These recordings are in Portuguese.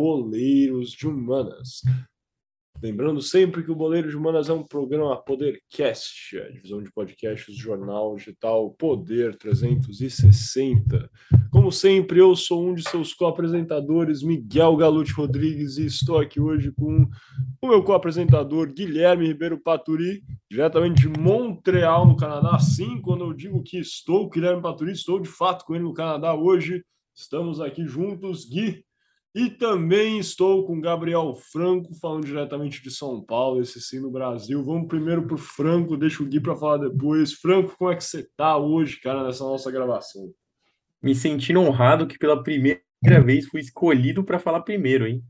Boleiros de Humanas. Lembrando sempre que o Boleiro de Humanas é um programa Podercast, a divisão de podcasts do jornal digital Poder 360. Como sempre, eu sou um de seus co-apresentadores, Miguel Galute Rodrigues, e estou aqui hoje com o meu co-apresentador, Guilherme Ribeiro Paturi, diretamente de Montreal, no Canadá. Sim, quando eu digo que estou Guilherme Paturi, estou de fato com ele no Canadá hoje. Estamos aqui juntos. Gui, e também estou com Gabriel Franco, falando diretamente de São Paulo, esse sim no Brasil. Vamos primeiro para o Franco, deixa o Gui para falar depois. Franco, como é que você está hoje, cara, nessa nossa gravação? Me sentindo honrado que pela primeira vez fui escolhido para falar primeiro, hein?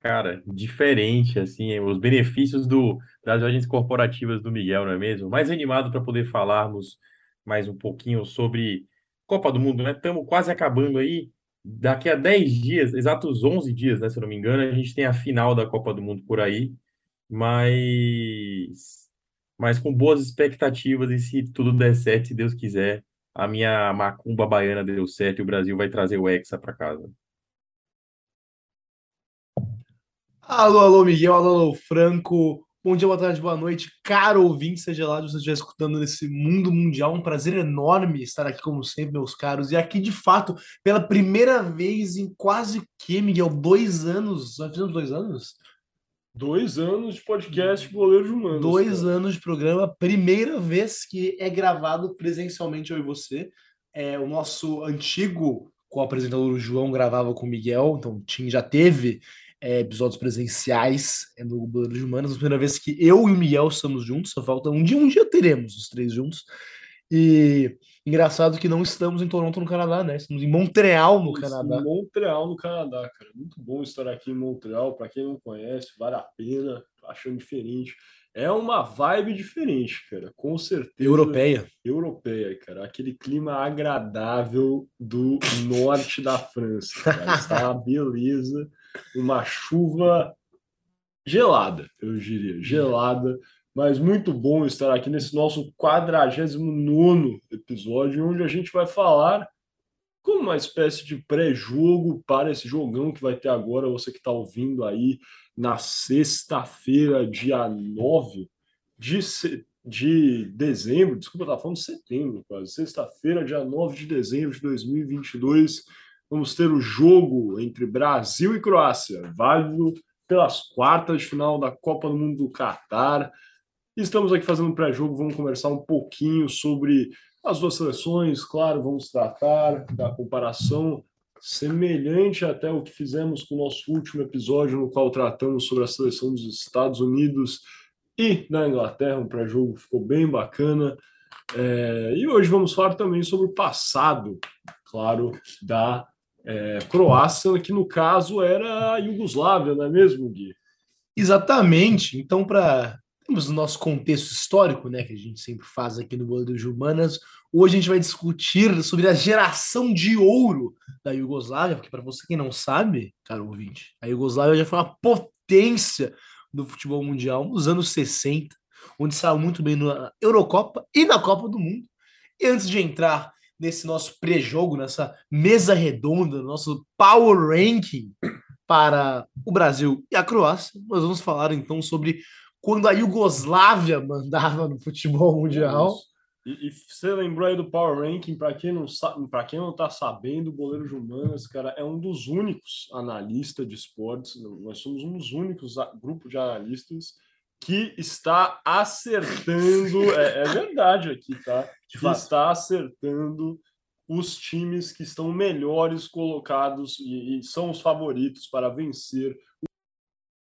Cara, diferente, assim, os benefícios do, das agências corporativas do Miguel, não é mesmo? Mais animado para poder falarmos mais um pouquinho sobre Copa do Mundo, né? Estamos quase acabando aí daqui a 10 dias, exatos 11 dias, né, se eu não me engano, a gente tem a final da Copa do Mundo por aí, mas, mas com boas expectativas e se tudo der certo, se Deus quiser, a minha macumba baiana deu certo e o Brasil vai trazer o Hexa para casa. Alô, alô, Miguel, alô, alô, Franco. Bom dia, boa tarde, boa noite, caro ouvinte, seja lá de você estiver escutando nesse mundo mundial. Um prazer enorme estar aqui, como sempre, meus caros. E aqui, de fato, pela primeira vez em quase que, Miguel, dois anos. Nós fizemos dois anos? Dois anos de podcast Goleiro de Humanos. Dois cara. anos de programa, primeira vez que é gravado presencialmente eu e você. É, o nosso antigo co-apresentador João gravava com o Miguel, então o Tim já teve é, episódios presenciais é, no Banheiro de Humanas. A primeira vez que eu e o Miguel estamos juntos, só falta um dia, um dia teremos os três juntos. E engraçado que não estamos em Toronto, no Canadá, né? Estamos em Montreal, no Canadá. Montreal, no Canadá, cara. Muito bom estar aqui em Montreal. Para quem não conhece, vale a pena. Achando diferente. É uma vibe diferente, cara, com certeza. Europeia. Europeia, cara. Aquele clima agradável do norte da França. Cara. Está uma beleza uma chuva gelada, eu diria, gelada, mas muito bom estar aqui nesse nosso 49 episódio, onde a gente vai falar como uma espécie de pré-jogo para esse jogão que vai ter agora, você que está ouvindo aí na sexta-feira, dia 9 de, de dezembro, desculpa, estava falando setembro quase, sexta-feira, dia 9 de dezembro de 2022, vamos ter o jogo entre Brasil e Croácia, válido pelas quartas de final da Copa do Mundo do Catar. Estamos aqui fazendo um pré-jogo, vamos conversar um pouquinho sobre as duas seleções, claro, vamos tratar da comparação semelhante até o que fizemos com o nosso último episódio, no qual tratamos sobre a seleção dos Estados Unidos e da Inglaterra, um pré-jogo ficou bem bacana. É, e hoje vamos falar também sobre o passado, claro, da é, Croácia, que no caso era a Iugoslávia, não é mesmo, Gui? Exatamente. Então, para temos o nosso contexto histórico, né, que a gente sempre faz aqui no Boleiro de Humanas, hoje a gente vai discutir sobre a geração de ouro da Iugoslávia, porque para você que não sabe, caro ouvinte, a Iugoslávia já foi uma potência do futebol mundial nos anos 60, onde saiu muito bem na Eurocopa e na Copa do Mundo. E antes de entrar nesse nosso pré-jogo, nessa mesa redonda, nosso power ranking para o Brasil e a Croácia. Nós vamos falar então sobre quando a Iugoslávia mandava no futebol mundial. E, e você lembrou aí do Power Ranking, para quem não sabe, para quem não está sabendo, o goleiro Jumanas, cara, é um dos únicos analistas de esportes. Nós somos um dos únicos grupos de analistas que está acertando, é, é verdade aqui, tá? Que está acertando os times que estão melhores colocados e, e, são os favoritos para vencer.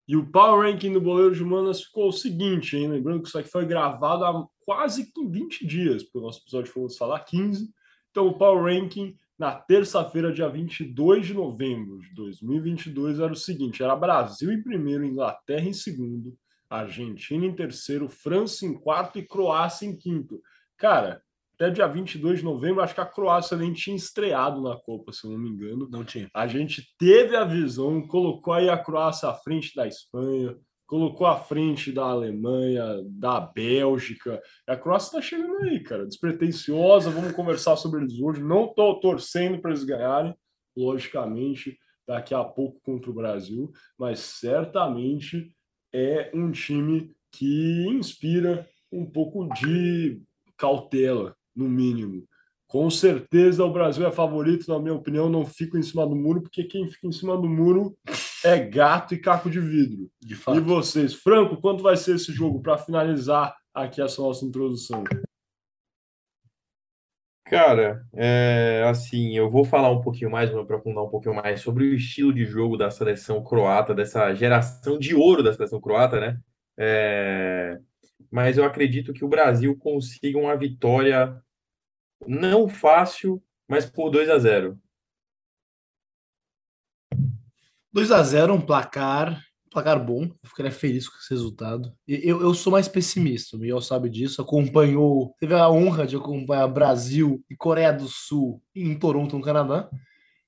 E o Power Ranking do goleiro de Humanas ficou o seguinte, hein? Lembrando que isso aqui foi gravado há quase 20 dias, porque o nosso episódio foi falar 15. Então, o Power Ranking na terça-feira, dia 22 de novembro de 2022, era o seguinte: era Brasil em primeiro, Inglaterra em segundo, Argentina em terceiro, França em quarto e Croácia em quinto. Cara, até dia 22 de novembro, acho que a Croácia nem tinha estreado na Copa, se eu não me engano. Não tinha. A gente teve a visão, colocou aí a Croácia à frente da Espanha, colocou à frente da Alemanha, da Bélgica. A Croácia está chegando aí, cara, despretensiosa. Vamos conversar sobre eles hoje. Não estou torcendo para eles ganharem, logicamente, daqui a pouco contra o Brasil, mas certamente é um time que inspira um pouco de cautela, no mínimo. Com certeza o Brasil é favorito, na minha opinião, não fico em cima do muro, porque quem fica em cima do muro é gato e caco de vidro. De fato. E vocês, Franco, quanto vai ser esse jogo para finalizar aqui essa nossa introdução? Cara, é, assim, eu vou falar um pouquinho mais, vou aprofundar um pouquinho mais sobre o estilo de jogo da seleção croata, dessa geração de ouro da seleção croata, né? É, mas eu acredito que o Brasil consiga uma vitória não fácil, mas por 2 a 0. 2 a 0 um placar, placar bom. Eu ficaria feliz com esse resultado. Eu, eu sou mais pessimista, o Miguel sabe disso. Acompanhou, teve a honra de acompanhar Brasil e Coreia do Sul em Toronto, no Canadá.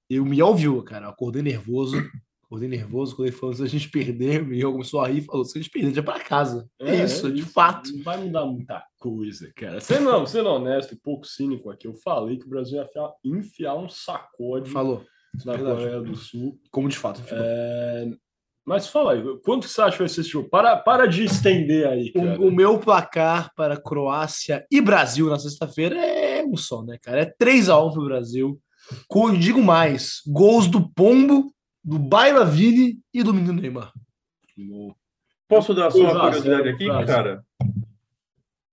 E o Miguel viu, cara. Eu acordei nervoso. Acordei nervoso quando ele falou: se a gente perder, o Miguel começou a rir e falou: se a gente perder, a gente vai pra casa. É, isso, de fato. Não vai mudar muita coisa, cara. Você não, sendo honesto e pouco cínico aqui, eu falei que o Brasil ia enfiar, enfiar um sacode Falou. na. Coreia do Sul. Como de fato. É, Mas fala aí, quanto que você acha que vai ser esse jogo? Para, para de estender aí, cara. O, o meu placar para Croácia e Brasil na sexta-feira é um só, né, cara? É 3x1 pro Brasil. Com, digo mais, gols do Pombo, do Bailavini e do menino Neymar. Posso dar só uma 2 a 0 curiosidade aqui, cara?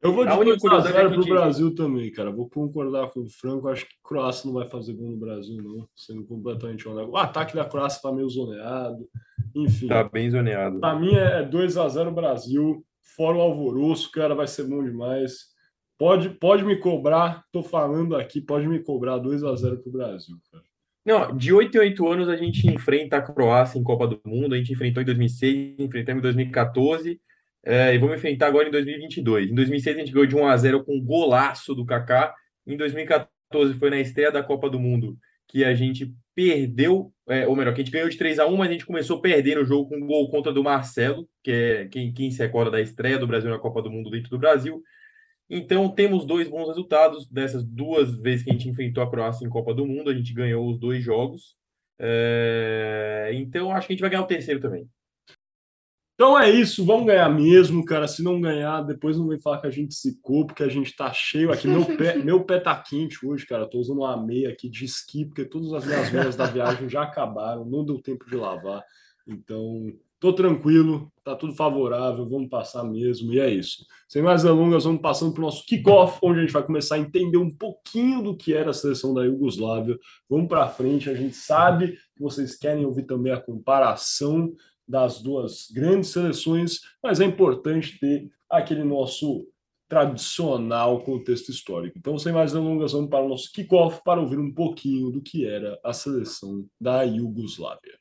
Eu vou de A única 2 a curiosidade é 0 que pro a gente- Brasil também, cara. Vou concordar com o Franco. Acho que Croácia não vai fazer gol no Brasil, não. Sendo completamente honesto. O ataque da Croácia tá meio zoneado. Enfim. Tá bem zoneado. Pra mim é 2 a 0 Brasil, fora o alvoroço, cara, vai ser bom demais. Pode, pode me cobrar, tô falando aqui, pode me cobrar 2 a 0 pro Brasil, cara. Não, de 8 em 8 anos a gente enfrenta a Croácia em Copa do Mundo, a gente enfrentou em 2006, enfrentamos em 2014, é, e vamos enfrentar agora em 2022. Em 2006 a gente ganhou de 1 a 0 com um golaço do Kaká, em 2014 foi na estreia da Copa do Mundo que a gente perdeu, é, ou melhor, que a gente ganhou de 3 a 1 mas a gente começou perdendo o jogo com um gol contra do Marcelo, que é quem, quem se recorda da estreia do Brasil na Copa do Mundo dentro do Brasil. Então, temos dois bons resultados dessas duas vezes que a gente enfrentou a Croácia em Copa do Mundo. A gente ganhou os dois jogos. É, Então, acho que a gente vai ganhar o terceiro também. Então é isso, vamos ganhar mesmo, cara. Se não ganhar, depois não vem falar que a gente secou, porque a gente tá cheio aqui. Meu pé, meu pé tá quente hoje, cara. Tô usando uma meia aqui de esqui, porque todas as minhas meias da viagem já acabaram, não deu tempo de lavar. Então, tô tranquilo, tá tudo favorável, vamos passar mesmo, e é isso. Sem mais delongas, vamos passando para o nosso kickoff, onde a gente vai começar a entender um pouquinho do que era a seleção da Iugoslávia. Vamos para frente, a gente sabe que vocês querem ouvir também a comparação das duas grandes seleções, mas é importante ter aquele nosso tradicional contexto histórico. Então, sem mais delongas, vamos para o nosso kickoff para ouvir um pouquinho do que era a seleção da Iugoslávia.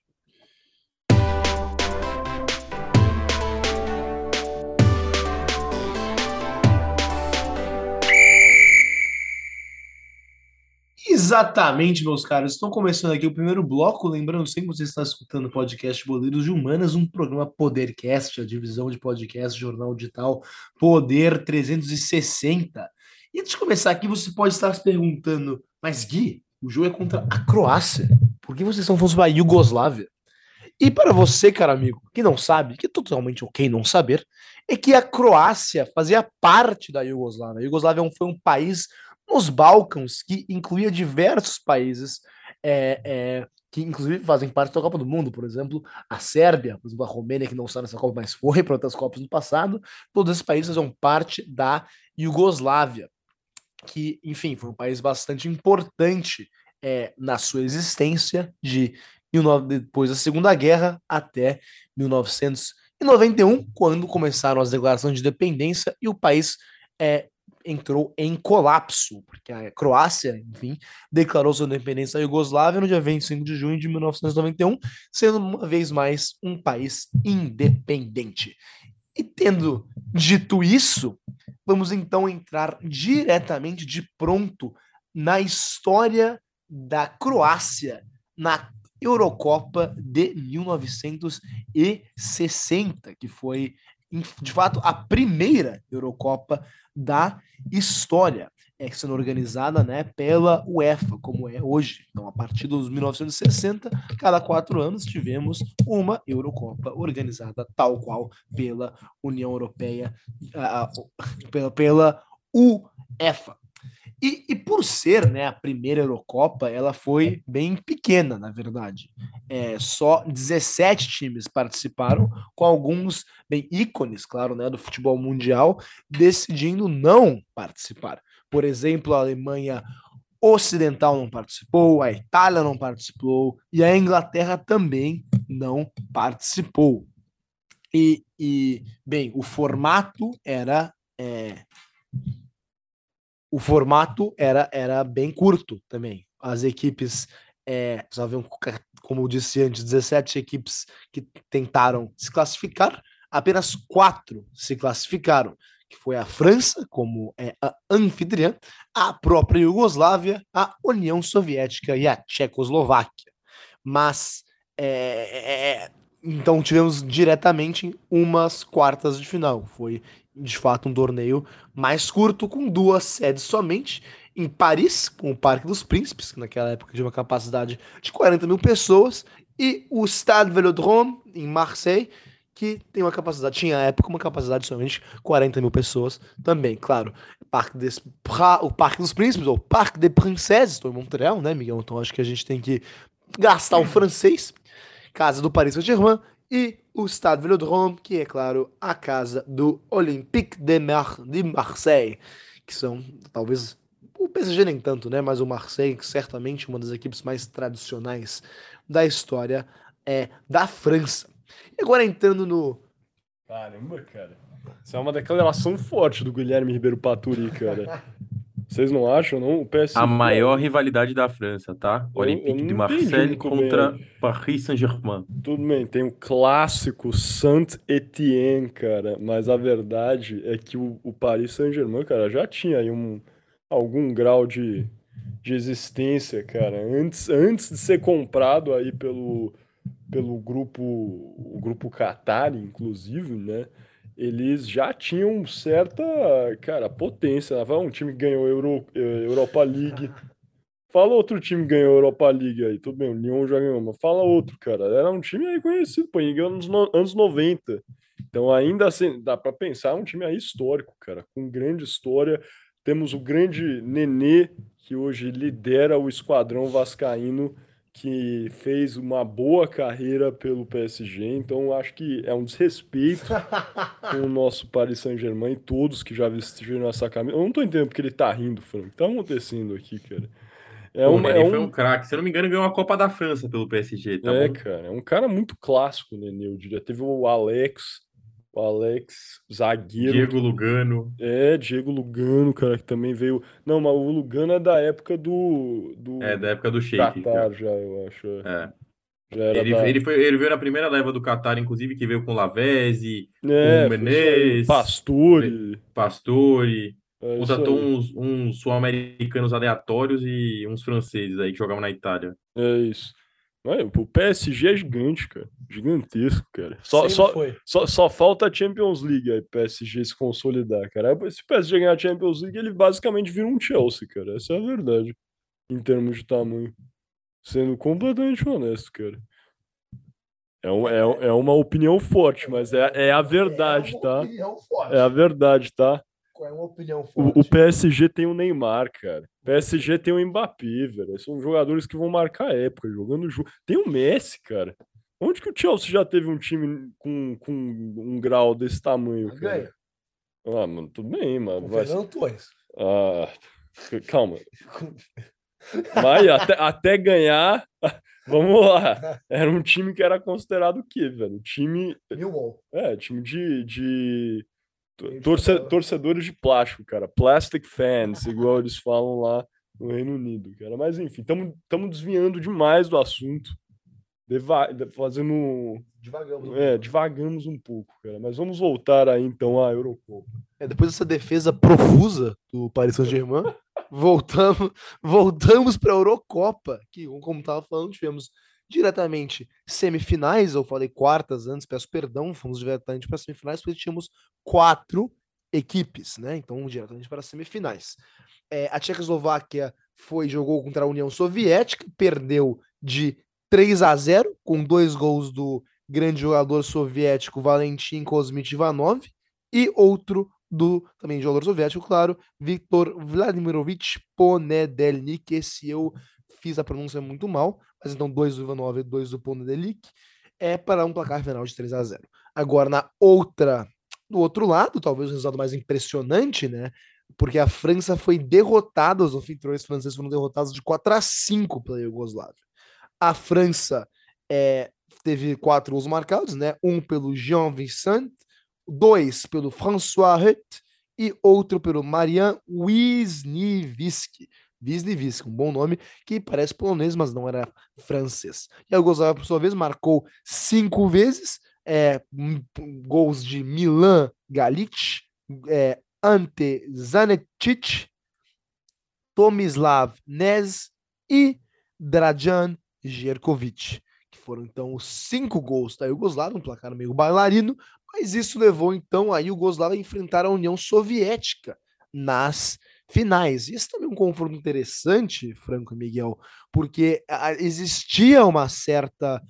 Exatamente, meus caros. Estão começando aqui o primeiro bloco. Lembrando sempre que você está escutando o podcast Boleiros de Humanas, um programa Podercast, a divisão de podcast, jornal digital Poder 360. E antes de começar aqui, você pode estar se perguntando, mas Gui, o jogo é contra a Croácia. Por que vocês estão falando sobre a Iugoslávia? E para você, cara amigo, que não sabe, que é totalmente ok não saber, é que a Croácia fazia parte da Iugoslávia. A Iugoslávia foi um país nos Balcãs, que incluía diversos países é, é, que inclusive fazem parte da Copa do Mundo, por exemplo, a Sérvia, por exemplo, a Romênia, que não está nessa Copa, mas foi para outras Copas no passado, todos esses países são parte da Iugoslávia, que, enfim, foi um país bastante importante é, na sua existência de 19, depois da Segunda Guerra até 1991, quando começaram as declarações de independência e o país é, entrou em colapso, porque a Croácia, enfim, declarou sua independência da Iugoslávia no dia 25 de junho de 1991, sendo uma vez mais um país independente. E tendo dito isso, vamos então entrar diretamente de pronto na história da Croácia na Eurocopa de 1960, que foi de fato a primeira Eurocopa da história. é, sendo organizada né, pela UEFA, como é hoje. Então, a partir dos 1960, cada quatro anos tivemos uma Eurocopa organizada tal qual pela União Europeia, pela, pela UEFA. E, e, por ser né, a primeira Eurocopa, ela foi bem pequena, na verdade. É, só 17 times participaram, com alguns bem ícones, claro, né, do futebol mundial, decidindo não participar. Por exemplo, a Alemanha Ocidental não participou, a Itália não participou e a Inglaterra também não participou. E, e bem, o formato era. É, o formato era, era bem curto também. As equipes, é, haviam, como eu disse antes, 17 equipes que tentaram se classificar, apenas quatro se classificaram, que foi a França, como é a anfitriã, a própria Iugoslávia, a União Soviética e a Tchecoslováquia. Mas é, é, então tivemos diretamente umas quartas de final. Foi de fato um torneio mais curto, com duas sedes somente. Em Paris, com o Parque dos Príncipes, que naquela época tinha uma capacidade de 40 mil pessoas, e o Stade Velodrome, em Marseille, que tem uma capacidade, tinha à época uma capacidade de somente 40 mil pessoas também, claro. Parque des, o Parque dos Príncipes, ou Parque des Princesses, estou em Montreal, né, Miguel? Então acho que a gente tem que gastar o francês. Casa do Paris Saint-Germain, e o Stade Velodrome, que é, claro, a casa do Olympique de, Mar de Marseille, que são, talvez, o PSG nem tanto, né? Mas o Marseille, certamente uma das equipes mais tradicionais da história é da França. E agora entrando no. Caramba, cara. Isso é uma declaração forte do Guilherme Ribeiro Paturi, cara. Vocês não acham, não? O PSG... A maior rivalidade da França, tá? Eu, Olympique de Marseille contra bem. Paris Saint-Germain. Tudo bem, tem o clássico Saint-Étienne, cara. Mas a verdade é que o, o Paris Saint-Germain, cara, já tinha aí um, algum grau de, de existência, cara. Antes, antes de ser comprado aí pelo, pelo grupo, o grupo Qatar, inclusive, né? Eles já tinham certa, cara, potência. Né? Um time ganhou Euro, eh, Europa League. Fala outro time que ganhou Europa League aí. Tudo bem, o Lyon já ganhou, mas fala outro, cara. Era um time aí conhecido, pô, em anos, anos 90. Então, ainda assim, dá para pensar, é um time aí histórico, cara, com grande história. Temos o grande Nenê, que hoje lidera o esquadrão vascaíno que fez uma boa carreira pelo PSG, então acho que é um desrespeito com o nosso Paris Saint-Germain e todos que já vestiram essa camisa. Eu não tô entendendo porque ele tá rindo, Frank. O que tá acontecendo aqui, cara? É Pô, uma, é um... foi um craque. Se eu não me engano, ganhou a Copa da França pelo PSG. Tá é, bom? cara, é um cara muito clássico, né, eu diria. Teve o Alex, o Alex, zagueiro. Diego Lugano. É, Diego Lugano, cara, que também veio. Não, mas o Lugano é da época do. do... É, da época do Sheik. Qatar, já, eu acho. É. Ele, da... ele, foi, ele veio na primeira leva do Qatar, inclusive, que veio com Lavezzi, é, com Menezes, Pastore. Pastore. É contratou uns, uns sul-americanos aleatórios e uns franceses aí que jogavam na Itália. É isso. O PSG é gigante, cara. Gigantesco, cara. Só, só, só, só, falta a Champions League aí, PSG se consolidar, cara. Se o PSG ganhar a Champions League, ele basicamente vira um Chelsea, cara. Essa é a verdade. Em termos de tamanho. Sendo completamente honesto, cara. É, um, é, é uma opinião forte, mas é, é a verdade, é tá? É a verdade, tá? É uma opinião forte. O, PSG tem o Neymar, cara. O PSG tem o Mbappé, velho. São jogadores que vão marcar a época jogando junto. Tem o Messi, cara. Onde que o Chelsea já teve um time com, com um grau desse tamanho, cara? Ganha. Ah, mano, tudo bem, mano. O Fernando Torres. Ah, calma. Mas até, até ganhar, vamos lá. Era um time que era considerado o quê, velho? Time. Millwall. É, time de, de Torce, torcedores de plástico, cara. Plastic fans, igual eles falam lá no Reino Unido, cara. Mas enfim, estamos desviando demais do assunto. Deva, fazendo. Devagamos. É, devagamos um pouco, cara. Mas vamos voltar aí então à Eurocopa. É, depois dessa defesa profusa do Paris Saint-Germain, voltamos, voltamos para a Eurocopa, que, como estava falando, tivemos diretamente semifinais, eu falei quartas antes, peço perdão, fomos diretamente para semifinais, porque tínhamos quatro equipes, né? Então, diretamente para semifinais. é, a Tchecoslováquia foi jogou contra a União Soviética, perdeu de 3 a 0 com dois gols do grande jogador soviético Valentim Kozmich Ivanov e outro do também jogador soviético, claro, Viktor Vladimirovich Ponedelnik. Esse eu fiz a pronúncia muito mal, mas então dois do Ivanov e dois do Ponedelnik é para um placar final de 3 a 0. Agora na outra, do outro lado, talvez o resultado mais impressionante, né? Porque a França foi derrotada, os anfitriões franceses foram derrotados de 4 a 5 pela Iugoslávia. A França é, teve quatro gols marcados, né? Um pelo Jean Vincent, dois pelo François Hutt e outro pelo Marian Wisniewski. Wisniewski, um bom nome que parece polonês, mas não era francês. E a Iugoslávia, por sua vez, marcou cinco vezes é, gols de Milan Galic, é, Ante Zanetic, Tomislav Nez e Drajan Jerkovic, que foram então os cinco gols da Iugoslávia, um placar meio bailarino, mas isso levou então a Iugoslávia a enfrentar a União Soviética nas finais. Isso também é um confronto interessante, Franco e Miguel, porque existia uma certa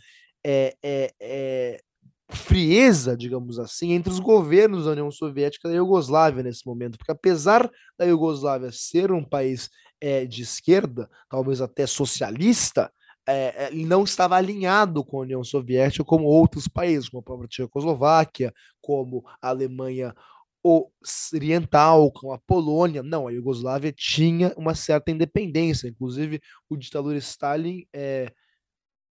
é, é, é, frieza, digamos assim, entre os governos da União Soviética e da Iugoslávia nesse momento, porque apesar da Iugoslávia ser um país é, de esquerda, talvez até socialista, é, ele não estava alinhado com a União Soviética como outros países, como a própria Tchecoslováquia, como a Alemanha Oriental, como a Polônia. Não, a Iugoslávia tinha uma certa independência. Inclusive, o ditador Stalin é,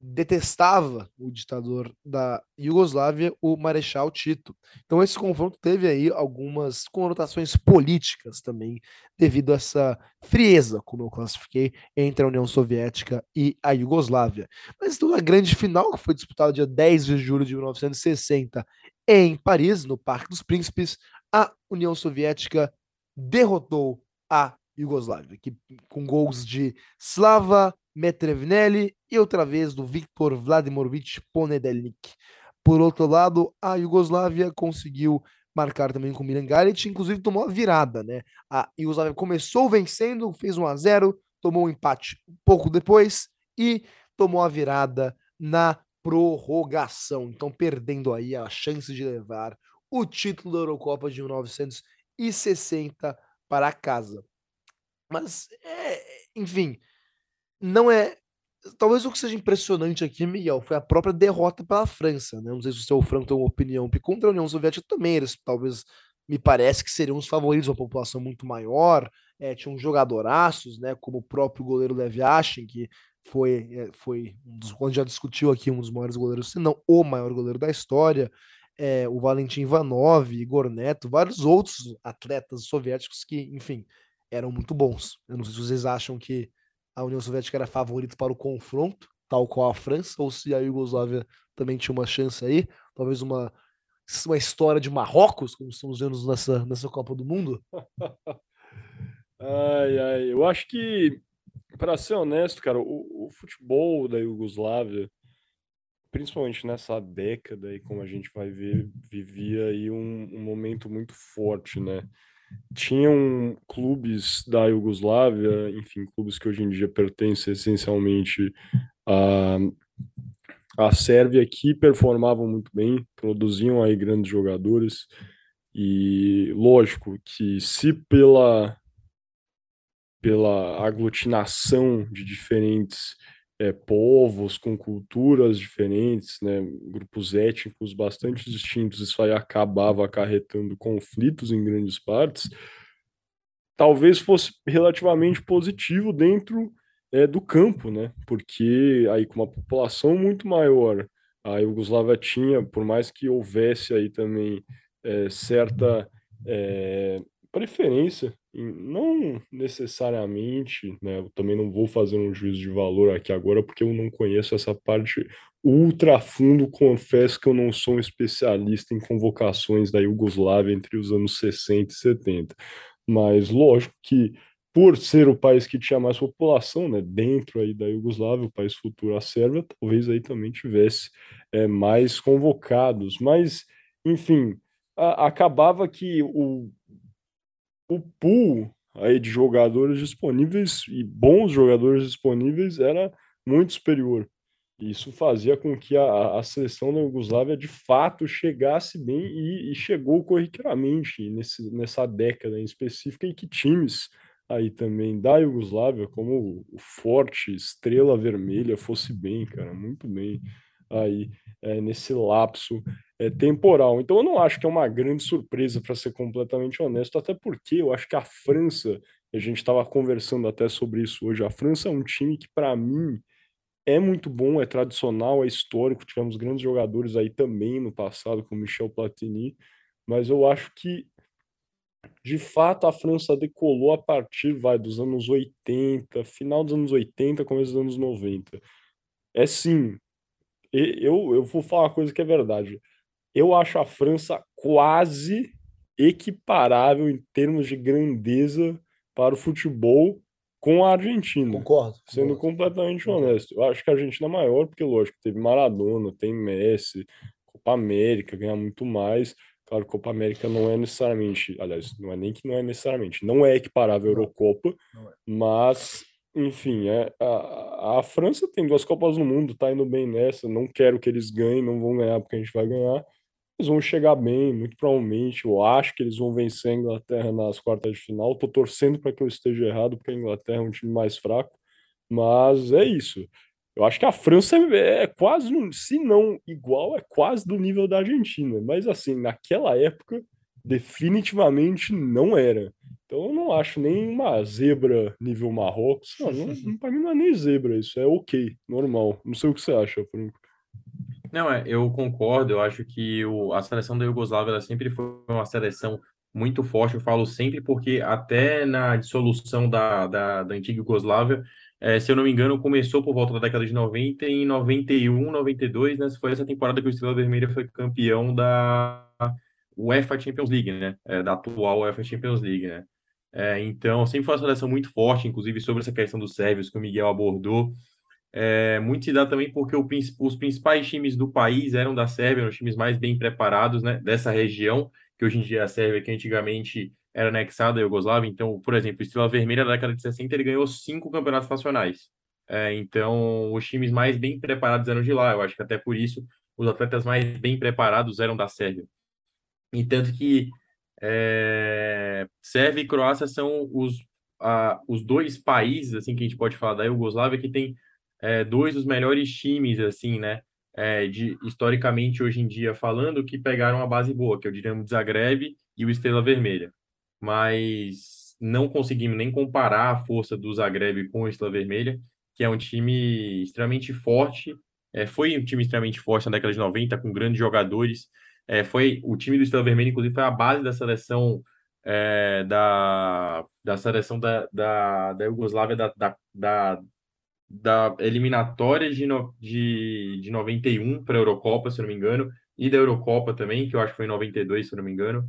detestava o ditador da Iugoslávia, o Marechal Tito. Então esse confronto teve aí algumas conotações políticas também, devido a essa frieza, como eu classifiquei, entre a União Soviética e a Iugoslávia. Mas toda a grande final, que foi disputada dia 10 de julho de 1960 em Paris, no Parque dos Príncipes, a União Soviética derrotou a Iugoslávia, que, com gols de Slava Metrevnelli e outra vez do Viktor Vladimirovich Ponedelnik. Por outro lado, a Iugoslávia conseguiu marcar também com o Milan Galic, inclusive tomou a virada, né? A Iugoslávia começou vencendo, fez 1 a 0, tomou um empate pouco depois e tomou a virada na prorrogação. Então, perdendo aí a chance de levar o título da Eurocopa de 1960 para casa. Mas, é, enfim, não é. Talvez o que seja impressionante aqui, Miguel, foi a própria derrota pela França. Né? Não sei se o seu Franco tem uma opinião, porque contra a União Soviética também eles talvez me parece que seriam os favoritos, uma população muito maior, é, tinham jogadoraços, né, como o próprio goleiro Lev Yashin, que foi, é, foi um dos, quando já discutiu aqui, um dos maiores goleiros, se não o maior goleiro da história, é, o Valentim Ivanov, Igor Neto, vários outros atletas soviéticos que, enfim, eram muito bons. Eu não sei se vocês acham que a União Soviética era favorita para o confronto, tal qual a França, ou se a Iugoslávia também tinha uma chance aí, talvez uma, uma história de Marrocos, como estamos vendo nessa, nessa Copa do Mundo? ai, ai, eu acho que, para ser honesto, cara, o, o futebol da Iugoslávia, principalmente nessa década, e como a gente vai ver, vivia aí um, um momento muito forte, né? tinham clubes da Iugoslávia, enfim, clubes que hoje em dia pertencem essencialmente à, à Sérvia, que performavam muito bem, produziam aí grandes jogadores, e lógico que se pela, pela aglutinação de diferentes é, povos com culturas diferentes, né, grupos étnicos bastante distintos, isso aí acabava acarretando conflitos em grandes partes, talvez fosse relativamente positivo dentro é, do campo, né, porque aí com uma população muito maior, a Iugoslávia tinha, por mais que houvesse aí também é, certa é, preferência não necessariamente, né? Eu também não vou fazer um juízo de valor aqui agora, porque eu não conheço essa parte ultra fundo. Confesso que eu não sou um especialista em convocações da Iugoslávia entre os anos 60 e 70. Mas lógico que, por ser o país que tinha mais população, né, dentro aí da Iugoslávia, o país futuro, a Sérvia, talvez aí também tivesse é, mais convocados. Mas, enfim, acabava que o o pool aí de jogadores disponíveis e bons jogadores disponíveis era muito superior. Isso fazia com que a, a seleção da Iugoslávia de fato chegasse bem e, e chegou corriqueiramente nesse, nessa década em específica e que times aí também da Iugoslávia, como o forte Estrela Vermelha, fosse bem, cara, muito bem aí é, nesse lapso é, temporal. Então eu não acho que é uma grande surpresa, para ser completamente honesto, até porque eu acho que a França, a gente estava conversando até sobre isso hoje, a França é um time que, para mim, é muito bom, é tradicional, é histórico. Tivemos grandes jogadores aí também no passado, como Michel Platini, mas eu acho que de fato a França decolou a partir vai dos anos 80, final dos anos 80, começo dos anos 90. É sim, eu, eu vou falar uma coisa que é verdade. Eu acho a França quase equiparável em termos de grandeza para o futebol com a Argentina. Concordo. Sendo concordo. completamente concordo. honesto. Eu acho que a Argentina é maior, porque, lógico, teve Maradona, tem Messi, Copa América, ganha muito mais. Claro, Copa América não é necessariamente, aliás, não é nem que não é necessariamente, não é equiparável à Eurocopa, é. mas, enfim, é, a, a França tem duas Copas no mundo, tá indo bem nessa. Não quero que eles ganhem, não vão ganhar porque a gente vai ganhar. Eles vão chegar bem, muito provavelmente. Eu acho que eles vão vencer a Inglaterra nas quartas de final. Tô torcendo para que eu esteja errado, porque a Inglaterra é um time mais fraco. Mas é isso. Eu acho que a França é, é quase, se não igual, é quase do nível da Argentina. Mas assim, naquela época, definitivamente não era. Então eu não acho nem uma zebra nível Marrocos. Não, não, para mim não é nem zebra, isso é ok, normal. Não sei o que você acha, Franco. Não, é, eu concordo. Eu acho que o, a seleção da Iugoslávia sempre foi uma seleção muito forte. Eu falo sempre porque até na dissolução da, da, da antiga Iugoslávia, é, se eu não me engano, começou por volta da década de 90 e em 91, 92, né? Foi essa temporada que o Estrela Vermelha foi campeão da UEFA Champions League, né? É, da atual UEFA Champions League, né? É, então, sempre foi uma seleção muito forte, inclusive sobre essa questão dos sérvios que o Miguel abordou. É, muito se dá também porque o, os principais times do país eram da Sérvia, eram os times mais bem preparados né, dessa região, que hoje em dia é a Sérvia, que antigamente era anexada à Iugoslávia. Então, por exemplo, o Estrela Vermelha na década de 60 ele ganhou cinco campeonatos nacionais. É, então, os times mais bem preparados eram de lá. Eu acho que até por isso os atletas mais bem preparados eram da Sérvia. E tanto que é, Sérvia e Croácia são os, a, os dois países assim que a gente pode falar da Iugoslávia que tem é, dois dos melhores times, assim, né? É, de, historicamente, hoje em dia, falando, que pegaram a base boa, que é o Dinamo Zagreb e o Estrela Vermelha. Mas não conseguimos nem comparar a força do Zagreb com o Estrela Vermelha, que é um time extremamente forte. É, foi um time extremamente forte na década de 90, com grandes jogadores. É, foi O time do Estrela Vermelha, inclusive, foi a base da seleção é, da, da seleção da, da, da Iugoslávia da, da, da da eliminatória de, no, de, de 91 para a Eurocopa, se não me engano, e da Eurocopa também, que eu acho que foi em 92, se não me engano.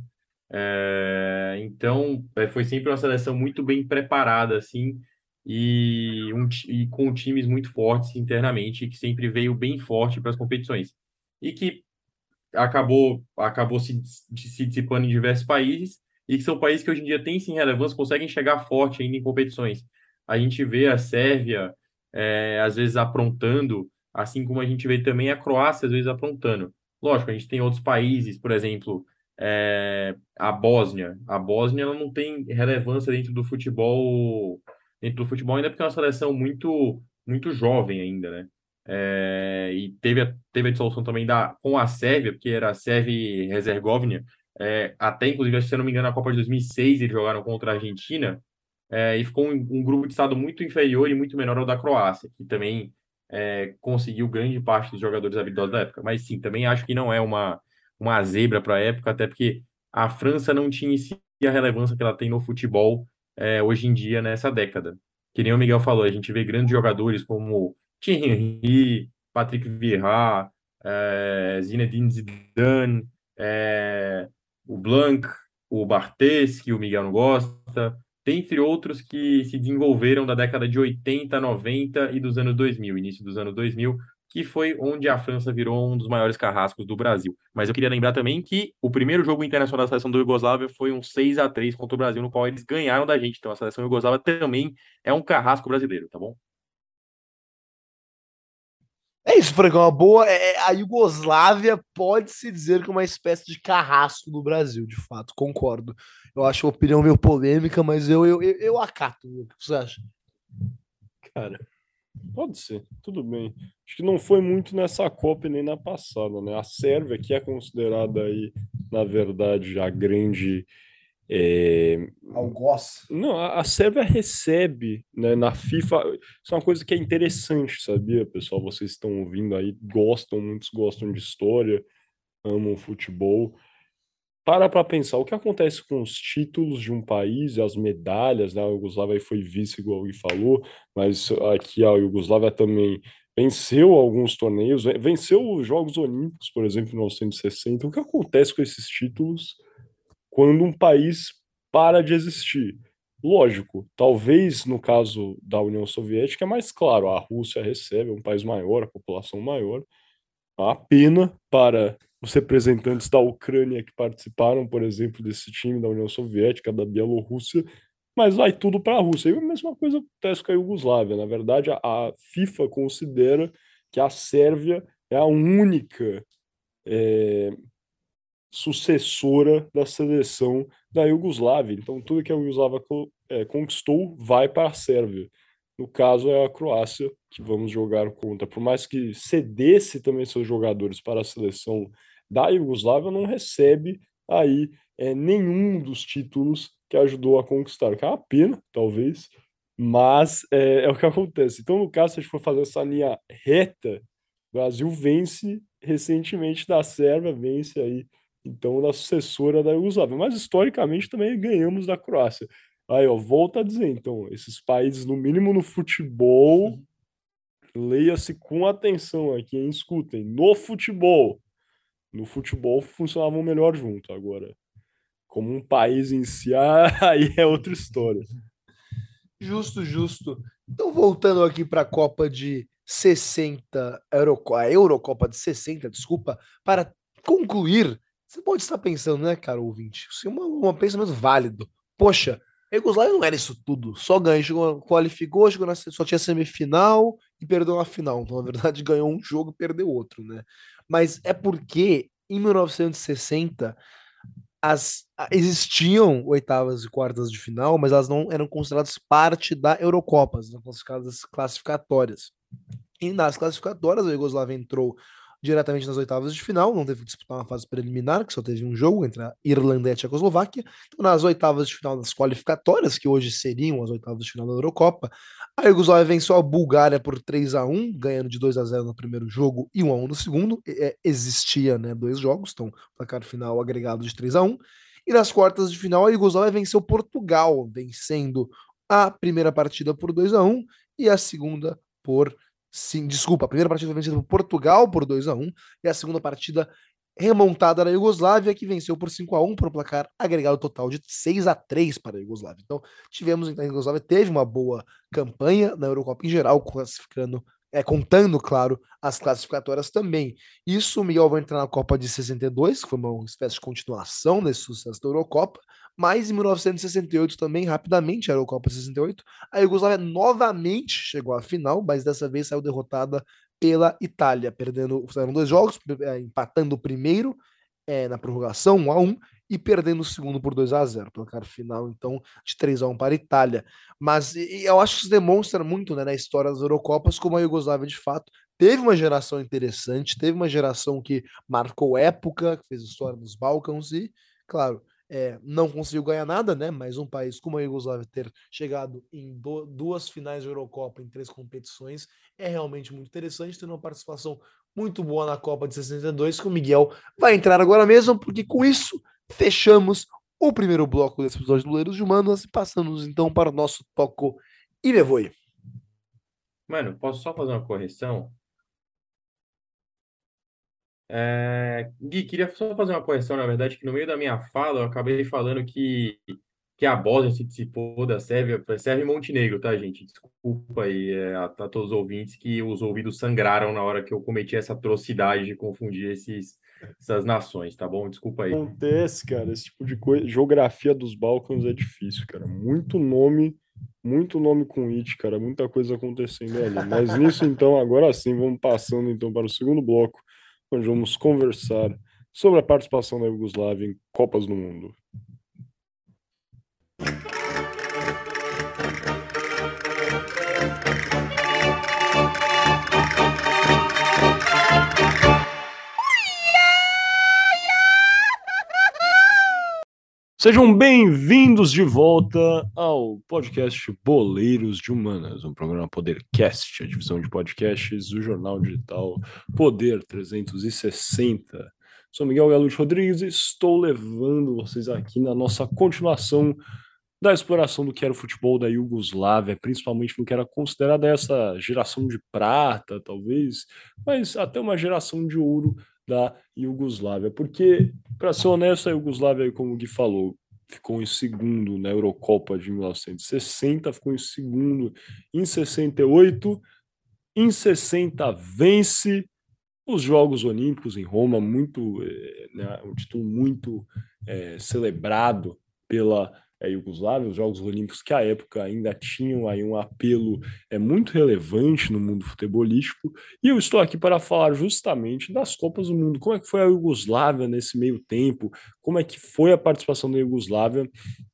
É, então, é, foi sempre uma seleção muito bem preparada, assim, e, um, e com times muito fortes internamente, que sempre veio bem forte para as competições. E que acabou, acabou se, se dissipando em diversos países, e que são países que hoje em dia têm sim relevância, conseguem chegar forte ainda em competições. A gente vê a Sérvia, é, às vezes aprontando, assim como a gente vê também a Croácia às vezes aprontando. Lógico, a gente tem outros países, por exemplo, é, a Bósnia. A Bósnia ela não tem relevância dentro do futebol, dentro do futebol ainda porque é uma seleção muito muito jovem ainda, né? É, e teve a, teve a dissolução também da, com a Sérvia, porque era a Sérvia e Herzegovina, é, até inclusive, se eu não me engano, na Copa de 2006 eles jogaram contra a Argentina, é, e ficou um, um, grupo de estado muito inferior e muito menor ao da Croácia, que também é, conseguiu grande parte dos jogadores habilidosos da época. Mas sim, também acho que não é uma, uma zebra para a época, até porque a França não tinha a relevância que ela tem no futebol é, hoje em dia, nessa década. Que nem o Miguel falou, a gente vê grandes jogadores como Thierry Henry, Patrick Vieira, é, Zinedine Zidane, é, o Blanc, o Barthez, que o Miguel não gosta, dentre outros que se desenvolveram da década de 80, 90 e dos anos 2000, início dos anos 2000, que foi onde a França virou um dos maiores carrascos do Brasil. Mas eu queria lembrar também que o primeiro jogo internacional da seleção do Iugoslávia foi um 6 a 3 contra o Brasil, no qual eles ganharam da gente. Então a seleção Iugoslávia também é um carrasco brasileiro, tá bom? É isso, Franco, uma boa. É, é, a Iugoslávia pode-se dizer que é uma espécie de carrasco do Brasil, de fato, concordo. Eu acho uma opinião meio polêmica, mas eu, eu, eu, eu acato. O que você acha? Cara, pode ser, tudo bem. Acho que não foi muito nessa Copa nem na passada, né? A Sérvia, que é considerada aí, na verdade, a grande é... Algoz. Não, a, a Sérvia recebe né, na FIFA. Isso é uma coisa que é interessante, sabia, pessoal? Vocês estão ouvindo aí, gostam, muitos gostam de história, amam futebol. Para para pensar o que acontece com os títulos de um país as medalhas, né? A Iugoslávia foi vice, igual o falou, mas aqui a Iugoslávia também venceu alguns torneios, venceu os Jogos Olímpicos, por exemplo, em 1960. O que acontece com esses títulos? Quando um país para de existir. Lógico, talvez no caso da União Soviética é mais claro, a Rússia recebe, é um país maior, a população maior. A pena para os representantes da Ucrânia que participaram, por exemplo, desse time da União Soviética, da Bielorrússia, mas vai tudo para a Rússia. E a mesma coisa acontece com a Iugoslávia. Na verdade, a, FIFA considera que a Sérvia é a única é, sucessora da seleção da Iugoslávia. Então, tudo que a Iugoslávia é, conquistou vai para a Sérvia. No caso, é a Croácia que vamos jogar contra. Por mais que cedesse também seus jogadores para a seleção da Iugoslávia, não recebe aí é, nenhum dos títulos que ajudou a conquistar. Que é uma pena, talvez, mas é, é, o que acontece. Então, no caso, se a gente for fazer essa linha reta, o Brasil vence recentemente da Sérvia, vence aí então da sucessora da Iugoslávia. Mas historicamente também ganhamos da Croácia. Aí, ó, volta a dizer, então, esses países, no mínimo no futebol, leia-se com atenção aqui, hein? escutem, no futebol. No futebol funcionavam melhor junto. Agora, como um país em si, aí é outra história. Justo, justo. Então, voltando aqui para a Copa de 60, Euroco a Eurocopa de 60, desculpa, para concluir você pode estar pensando, né, cara, ouvinte? É um, um pensamento válido. Poxa, a não era isso tudo. Só ganhou, chegou, qualificou, chegou na, só tinha semifinal e perdeu na final. Então, na verdade, ganhou um jogo e perdeu outro, né? Mas é porque em 1960 as, existiam oitavas e quartas de final, mas elas não eram consideradas parte da Eurocopa, eram consideradas classificatórias. E nas classificatórias, a Yugoslávia entrou diretamente nas oitavas de final, não teve que disputar uma fase preliminar, que só teve um jogo entre a Irlanda e a Tchecoslováquia. Então, nas oitavas de final das qualificatórias, que hoje seriam as oitavas de final da Eurocopa, a Iugoslávia venceu a Bulgária por 3 a 1 ganhando de 2 a 0 no primeiro jogo e 1 a 1 no segundo. É, existia né, dois jogos, então placar final agregado de 3 a 1 E nas quartas de final, a Iugoslávia venceu Portugal, vencendo a primeira partida por 2 a 1 e a segunda por Sim, desculpa, a primeira partida foi vencida por Portugal por 2 a 1 e a segunda partida remontada na Iugoslávia, que venceu por 5 a 1 por um placar agregado total de 6 a 3 para a Iugoslávia. Então, tivemos então a Iugoslávia teve uma boa campanha na Eurocopa em geral, classificando é, contando, claro, as classificatórias também. Isso o Miguel vai entrar na Copa de 62, que foi uma espécie de continuação desse sucesso da Eurocopa, mas em 1968 também, rapidamente, a Eurocopa 68, a Iugoslávia novamente chegou à final, mas dessa vez saiu derrotada pela Itália, perdendo, fizeram dois jogos, é, empatando o primeiro é, na prorrogação, 1 a 1 e perdendo o segundo por 2 a 0 placar final, então, de 3 a 1 para a Itália. Mas eu acho que isso demonstra muito né, na história das Eurocopas como a Iugoslávia, de fato, teve uma geração interessante, teve uma geração que marcou época, que fez história nos Balcãs e, claro, é, não conseguiu ganhar nada, né? Mas um país como a Iugoslávia ter chegado em do, duas finais de Eurocopa em três competições é realmente muito interessante, tendo uma participação muito boa na Copa de 62, que o Miguel vai entrar agora mesmo, porque com isso fechamos o primeiro bloco desse episódio do Leiros de Humanos e passamos então para o nosso toco e me voe. Mano, posso só fazer uma correção? É... Gui, queria só fazer uma correção, na verdade, que no meio da minha fala eu acabei falando que que a Bósnia se dissipou da Sérvia, Sérvia e Montenegro, tá, gente? Desculpa aí é, a, a, todos os ouvintes que os ouvidos sangraram na hora que eu cometi essa atrocidade de confundir esses, essas nações, tá bom? Desculpa aí. Acontece, cara, esse tipo de coisa. Geografia dos Balcãs é difícil, cara. Muito nome, muito nome com it, cara. Muita coisa acontecendo ali. Mas nisso, então, agora sim, vamos passando então para o segundo bloco, onde vamos conversar sobre a participação da Iugoslávia em Copas do Mundo. Sejam bem-vindos de volta ao podcast Boleiros de Humanas, um programa Podercast, a divisão de podcasts do jornal digital Poder 360. Sou Miguel Galo Rodrigues e estou levando vocês aqui na nossa continuação da exploração do que era o futebol da Iugoslávia, principalmente no que era considerada essa geração de prata, talvez, mas até uma geração de ouro da Iugoslávia. Porque, para ser honesto, a Iugoslávia, como o Gui falou, ficou em segundo na Eurocopa de 1960, ficou em segundo em 68, em 60 vence os Jogos Olímpicos em Roma, muito eh, né, um título muito é, celebrado pela é, Iugoslávia, os Jogos Olímpicos que à época ainda tinham aí um apelo é, muito relevante no mundo futebolístico, e eu estou aqui para falar justamente das Copas do Mundo, como é que foi a Iugoslávia nesse meio tempo, como é que foi a participação da Iugoslávia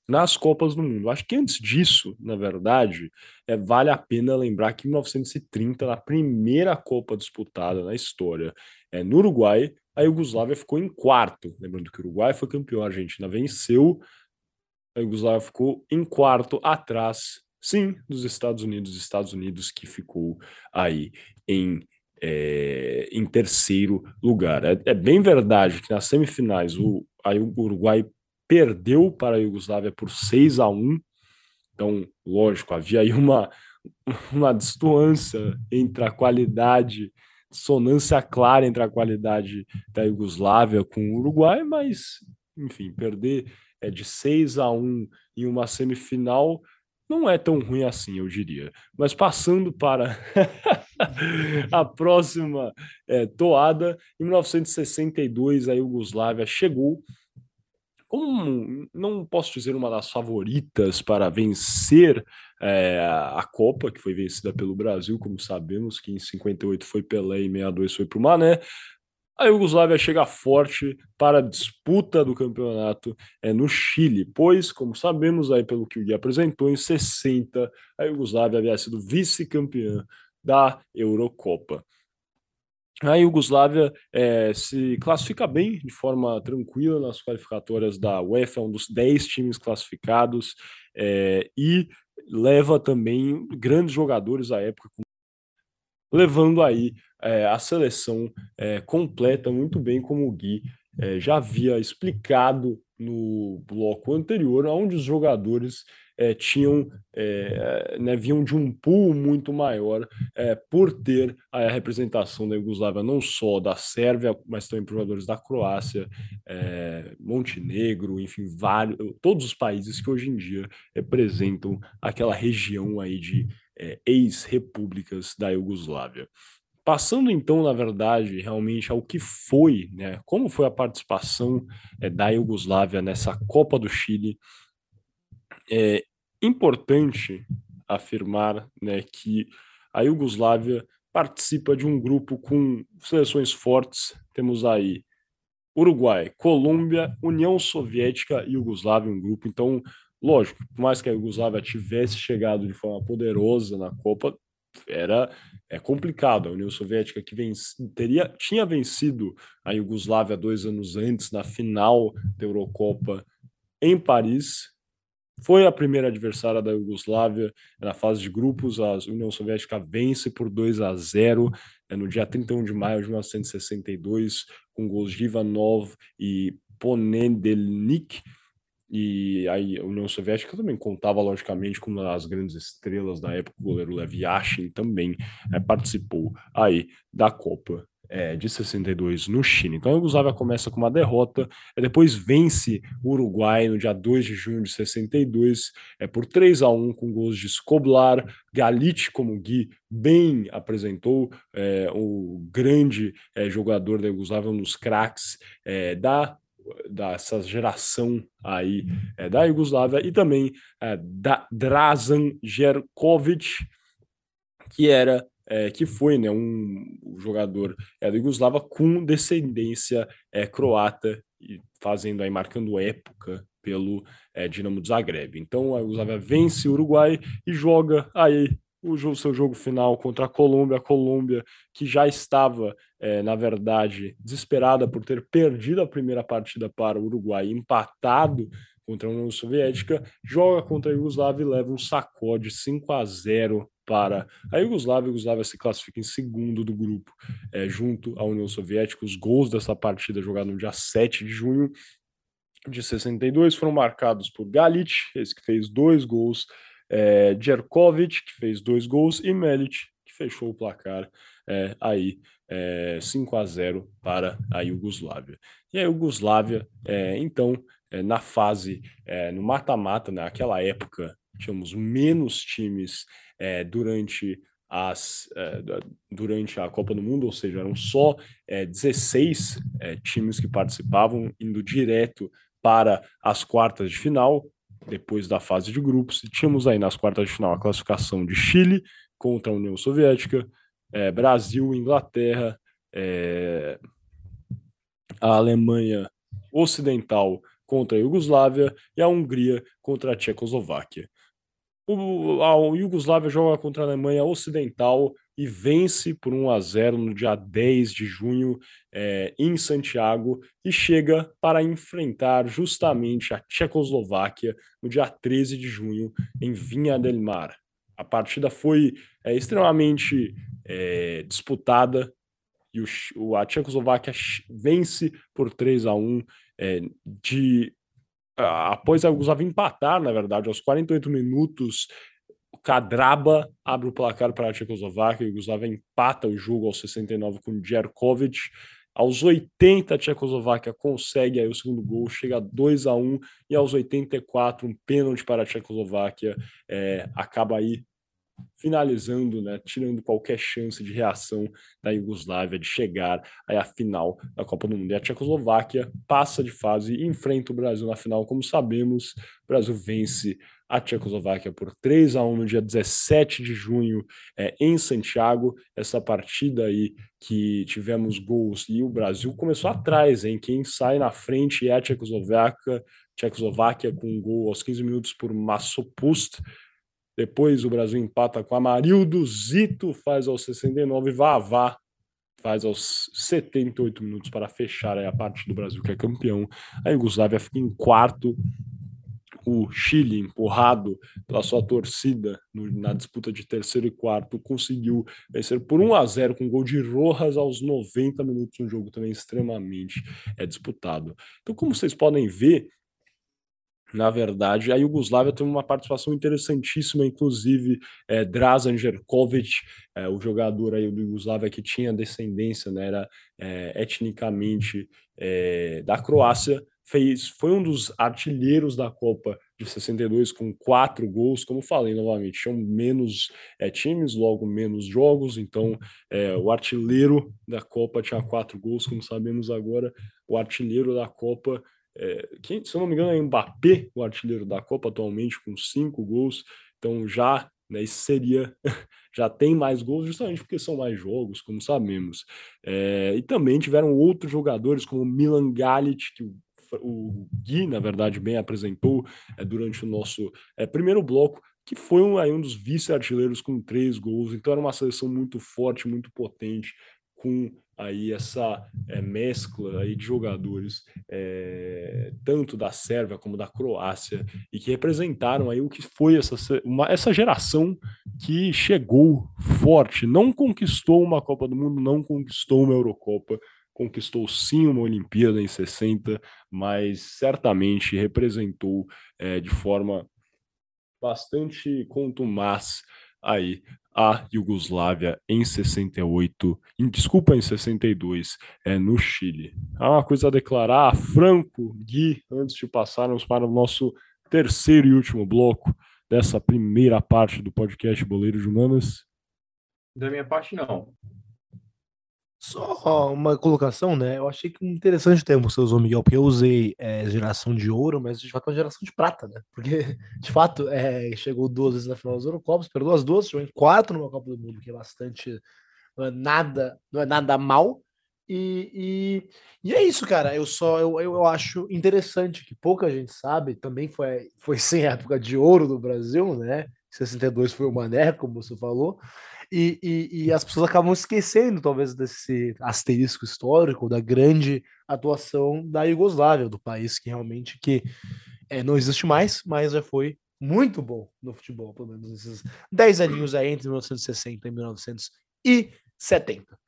nas Copas do Mundo. Acho que antes disso, na verdade, é, vale a pena lembrar que em 1930, na primeira Copa disputada na história, é, no Uruguai, a Iugoslávia ficou em quarto. Lembrando que o Uruguai foi campeão, a Argentina venceu, a Iugoslávia ficou em quarto atrás, sim, dos Estados Unidos, Estados Unidos que ficou aí em, é, em terceiro lugar. É, é, bem verdade que nas semifinais o, o Uruguai perdeu para a Iugoslávia por 6 a 1 então, lógico, havia aí uma, uma distância entre a qualidade, dissonância clara entre a qualidade da Iugoslávia com o Uruguai, mas, enfim, perder é de 6 a 1 em uma semifinal não é tão ruim assim, eu diria. Mas passando para a próxima é, toada, em 1962 a Iugoslávia chegou como não posso dizer uma das favoritas para vencer é, a Copa, que foi vencida pelo Brasil, como sabemos, que em 58 foi Pelé e 62 foi para o Mané, a Iugoslávia chega forte para a disputa do campeonato é, no Chile, pois, como sabemos, aí pelo que o Gui apresentou, em 60 a Iugoslávia havia sido vice-campeã da Eurocopa. A Iugoslávia é, se classifica bem, de forma tranquila, nas qualificatórias da UEFA, é um dos 10 times classificados, é, e leva também grandes jogadores à época, levando aí é, a seleção é, completa muito bem, como o Gui é, já havia explicado no bloco anterior, onde os jogadores é, tinham é, né, vinham de um pool muito maior é, por ter a representação da Iugoslávia não só da Sérvia, mas também por jogadores da Croácia, Montenegro, enfim, vários, todos os países que hoje em dia representam aquela região aí de ex-repúblicas da Iugoslávia. Passando então, na verdade, realmente ao que foi, né? Como foi a participação é, da Iugoslávia nessa Copa do Chile? É importante afirmar, né, que a Iugoslávia participa de um grupo com seleções fortes. Temos aí Uruguai, Colômbia, União Soviética e Iugoslávia, um grupo. Então, lógico, por mais que a Iugoslávia tivesse chegado de forma poderosa na Copa, era é complicado. A União Soviética que venci, teria, tinha vencido a Iugoslávia dois anos antes na final da Eurocopa em Paris. Foi a primeira adversária da Iugoslávia na fase de grupos. A União Soviética vence por 2 a 0 é, no dia 31 de maio de 1962, com gols de Ivanov e Ponendelnik e aí a União Soviética também contava, logicamente, com das grandes estrelas da época, o goleiro Lev Yashin também é, participou aí da Copa é, de 62 no Chile. Então a Iugoslávia começa com uma derrota, depois vence o Uruguai no dia 2 de junho de 62, é, por 3 a 1 com gols de Skoblar, Galit, como o Gui bem apresentou, é, o grande é, jogador da Iugoslávia, um dos craques da dessa geração aí é, da Iugoslávia e também é, da Drazen Jerkovic, que era é, que foi né, um jogador é, da Iugoslávia com descendência é, croata fazendo aí marcando época pelo é, Dinamo Zagreb. Então a Iugoslávia vence o Uruguai e joga aí o jogo, seu jogo final contra a Colômbia, a Colômbia que já estava, é, na verdade, desesperada por ter perdido a primeira partida para o Uruguai, empatado contra a União Soviética, joga contra a Iugoslávia e leva um sacode 5 a 0 para a Iugoslávia. A Iugoslávia se classifica em segundo do grupo, é, junto à União Soviética. Os gols dessa partida, jogada no dia 7 de junho de 62, foram marcados por Galit, esse que fez dois gols, é, Jerkovic, que fez dois gols, e Melic, que fechou o placar é, aí é, 5 a 0 para a Iugoslávia. E a Iugoslávia, é, então, é, na fase, é, no mata-mata, naquela época, tínhamos menos times é, durante as, é, durante a Copa do Mundo, ou seja, eram só é, 16 é, times que participavam, indo direto para as quartas de final, depois da fase de grupos. E tínhamos aí nas quartas de final a classificação de Chile contra a União Soviética, é, Brasil, Inglaterra, é, a Alemanha Ocidental contra a Iugoslávia e a Hungria contra a Tchecoslováquia. O, a Iugoslávia joga contra a Alemanha Ocidental e vence por 1 a 0 no dia 10 de junho é, em Santiago e chega para enfrentar justamente a Tchecoslováquia no dia 13 de junho em Vinha del Mar. A partida foi é, extremamente é, disputada e o, a Tchecoslováquia vence por 3 a 1 é, de após a Yugoslávia empatar, na verdade, aos 48 minutos, Kadraba abre o placar para a Tchecoslováquia, a Yugoslávia empata o jogo aos 69 com Djerkovic. Aos 80, a Tchecoslováquia consegue aí o segundo gol, chega a 2 a 1 e aos 84, um pênalti para a Tchecoslováquia é, acaba aí finalizando, né, tirando qualquer chance de reação da Iugoslávia de chegar aí à final da Copa do Mundo. E a Tchecoslováquia passa de fase e enfrenta o Brasil na final. Como sabemos, o Brasil vence a Tchecoslováquia por 3 a 1 no dia 17 de junho é, em Santiago. Essa partida aí que tivemos gols e o Brasil começou atrás, hein? Quem sai na frente é a Tchecoslováquia, Tchecoslováquia com um gol aos 15 minutos por Massopust. Depois o Brasil empata com Amarildo, Zito faz aos 69, Vavá faz aos 78 minutos para fechar a parte do Brasil que é campeão. A Iugoslávia fica em quarto. O Chile, empurrado pela sua torcida no, na disputa de terceiro e quarto, conseguiu vencer por 1 a 0 com gol de Rojas aos 90 minutos, um jogo também extremamente é, disputado. Então, como vocês podem ver, na verdade, a Iugoslávia teve uma participação interessantíssima, inclusive é, Drazen Jerkovic, é, o jogador aí do Iugoslávia que tinha descendência, né, era é, etnicamente é, da Croácia, fez, foi um dos artilheiros da Copa de 62 com quatro gols, como falei novamente, tinham menos é, times, logo menos jogos, então é, o artilheiro da Copa tinha quatro gols, como sabemos agora, o artilheiro da Copa é, quem, se eu não me engano, é Mbappé, o artilheiro da Copa atualmente, com cinco gols. Então já, né, isso seria, já tem mais gols, justamente porque são mais jogos, como sabemos. É, e também tiveram outros jogadores, como Milan Galit, que o, Gui, na verdade, bem apresentou é, durante o nosso é, primeiro bloco, que foi um, aí, um dos vice-artilheiros com três gols. Então era uma seleção muito forte, muito potente, com aí essa é, mescla aí de jogadores é, tanto da Sérvia como da Croácia e que representaram aí o que foi essa, uma, essa geração que chegou forte, não conquistou uma Copa do Mundo, não conquistou uma Eurocopa, conquistou sim uma Olimpíada em 60, mas certamente representou é, de forma bastante contumaz aí a Iugoslávia em 68, em, desculpa, em 62, é, no Chile. Há uma coisa a declarar, Franco, Gui, antes de passarmos para o nosso terceiro e último bloco dessa primeira parte do podcast Boleiros Humanas? Da minha parte, não. Só uma colocação, né? Eu achei que interessante o termo você usou, Miguel, porque eu usei é, geração de ouro, mas de fato é uma geração de prata, né? Porque, de fato, é, chegou duas vezes na final das Eurocopas, perdeu as duas, chegou em quatro numa Copa do Mundo, que é bastante. Não é nada, não é nada mal. E, e, e é isso, cara. Eu só eu, eu acho interessante que pouca gente sabe, também foi, foi sem época de ouro do Brasil, né? 62 foi o Mané, como você falou. E, e, e, as pessoas acabam esquecendo, talvez, desse asterisco histórico da grande atuação da Iugoslávia, do país que realmente que é, não existe mais, mas já foi muito bom no futebol, pelo menos esses 10 aninhos aí entre 1960 e 1970.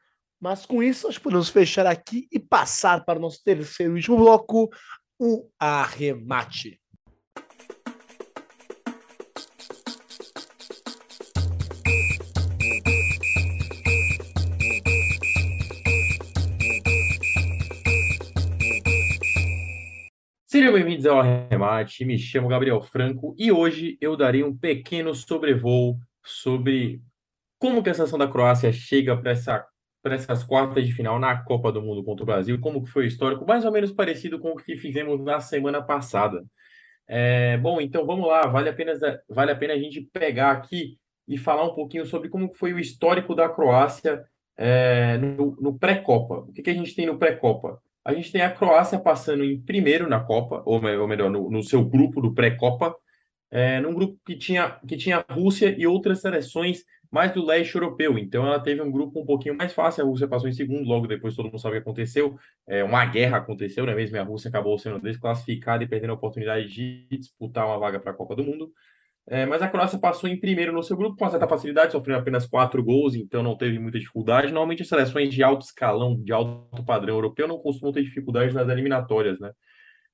Mas com isso, que podemos fechar aqui e passar para o nosso terceiro e último bloco, o arremate. Bem-vindos ao Arremate, me chamo Gabriel Franco e hoje eu darei um pequeno sobrevoo sobre como que a seleção da Croácia chega para essa, essas quartas de final na Copa do Mundo contra o Brasil, como que foi o histórico, mais ou menos parecido com o que fizemos na semana passada. É, bom, então vamos lá, vale a, pena, vale a pena a gente pegar aqui e falar um pouquinho sobre como foi o histórico da Croácia é, no, no pré-Copa. O que, que a gente tem no pré-Copa? A gente tem a Croácia passando em primeiro na Copa, ou melhor, no, no seu grupo do pré-Copa, é, num grupo que tinha, que tinha a Rússia e outras seleções mais do leste europeu. Então ela teve um grupo um pouquinho mais fácil. A Rússia passou em segundo, logo depois todo mundo sabe o que aconteceu. É, uma guerra aconteceu, não é mesmo? A Rússia acabou sendo desclassificada e perdendo a oportunidade de disputar uma vaga para a Copa do Mundo. É, mas a Croácia passou em primeiro no seu grupo com certa facilidade, sofreu apenas quatro gols, então não teve muita dificuldade. Normalmente as seleções de alto escalão, de alto padrão europeu, não costumam ter dificuldades nas eliminatórias, né?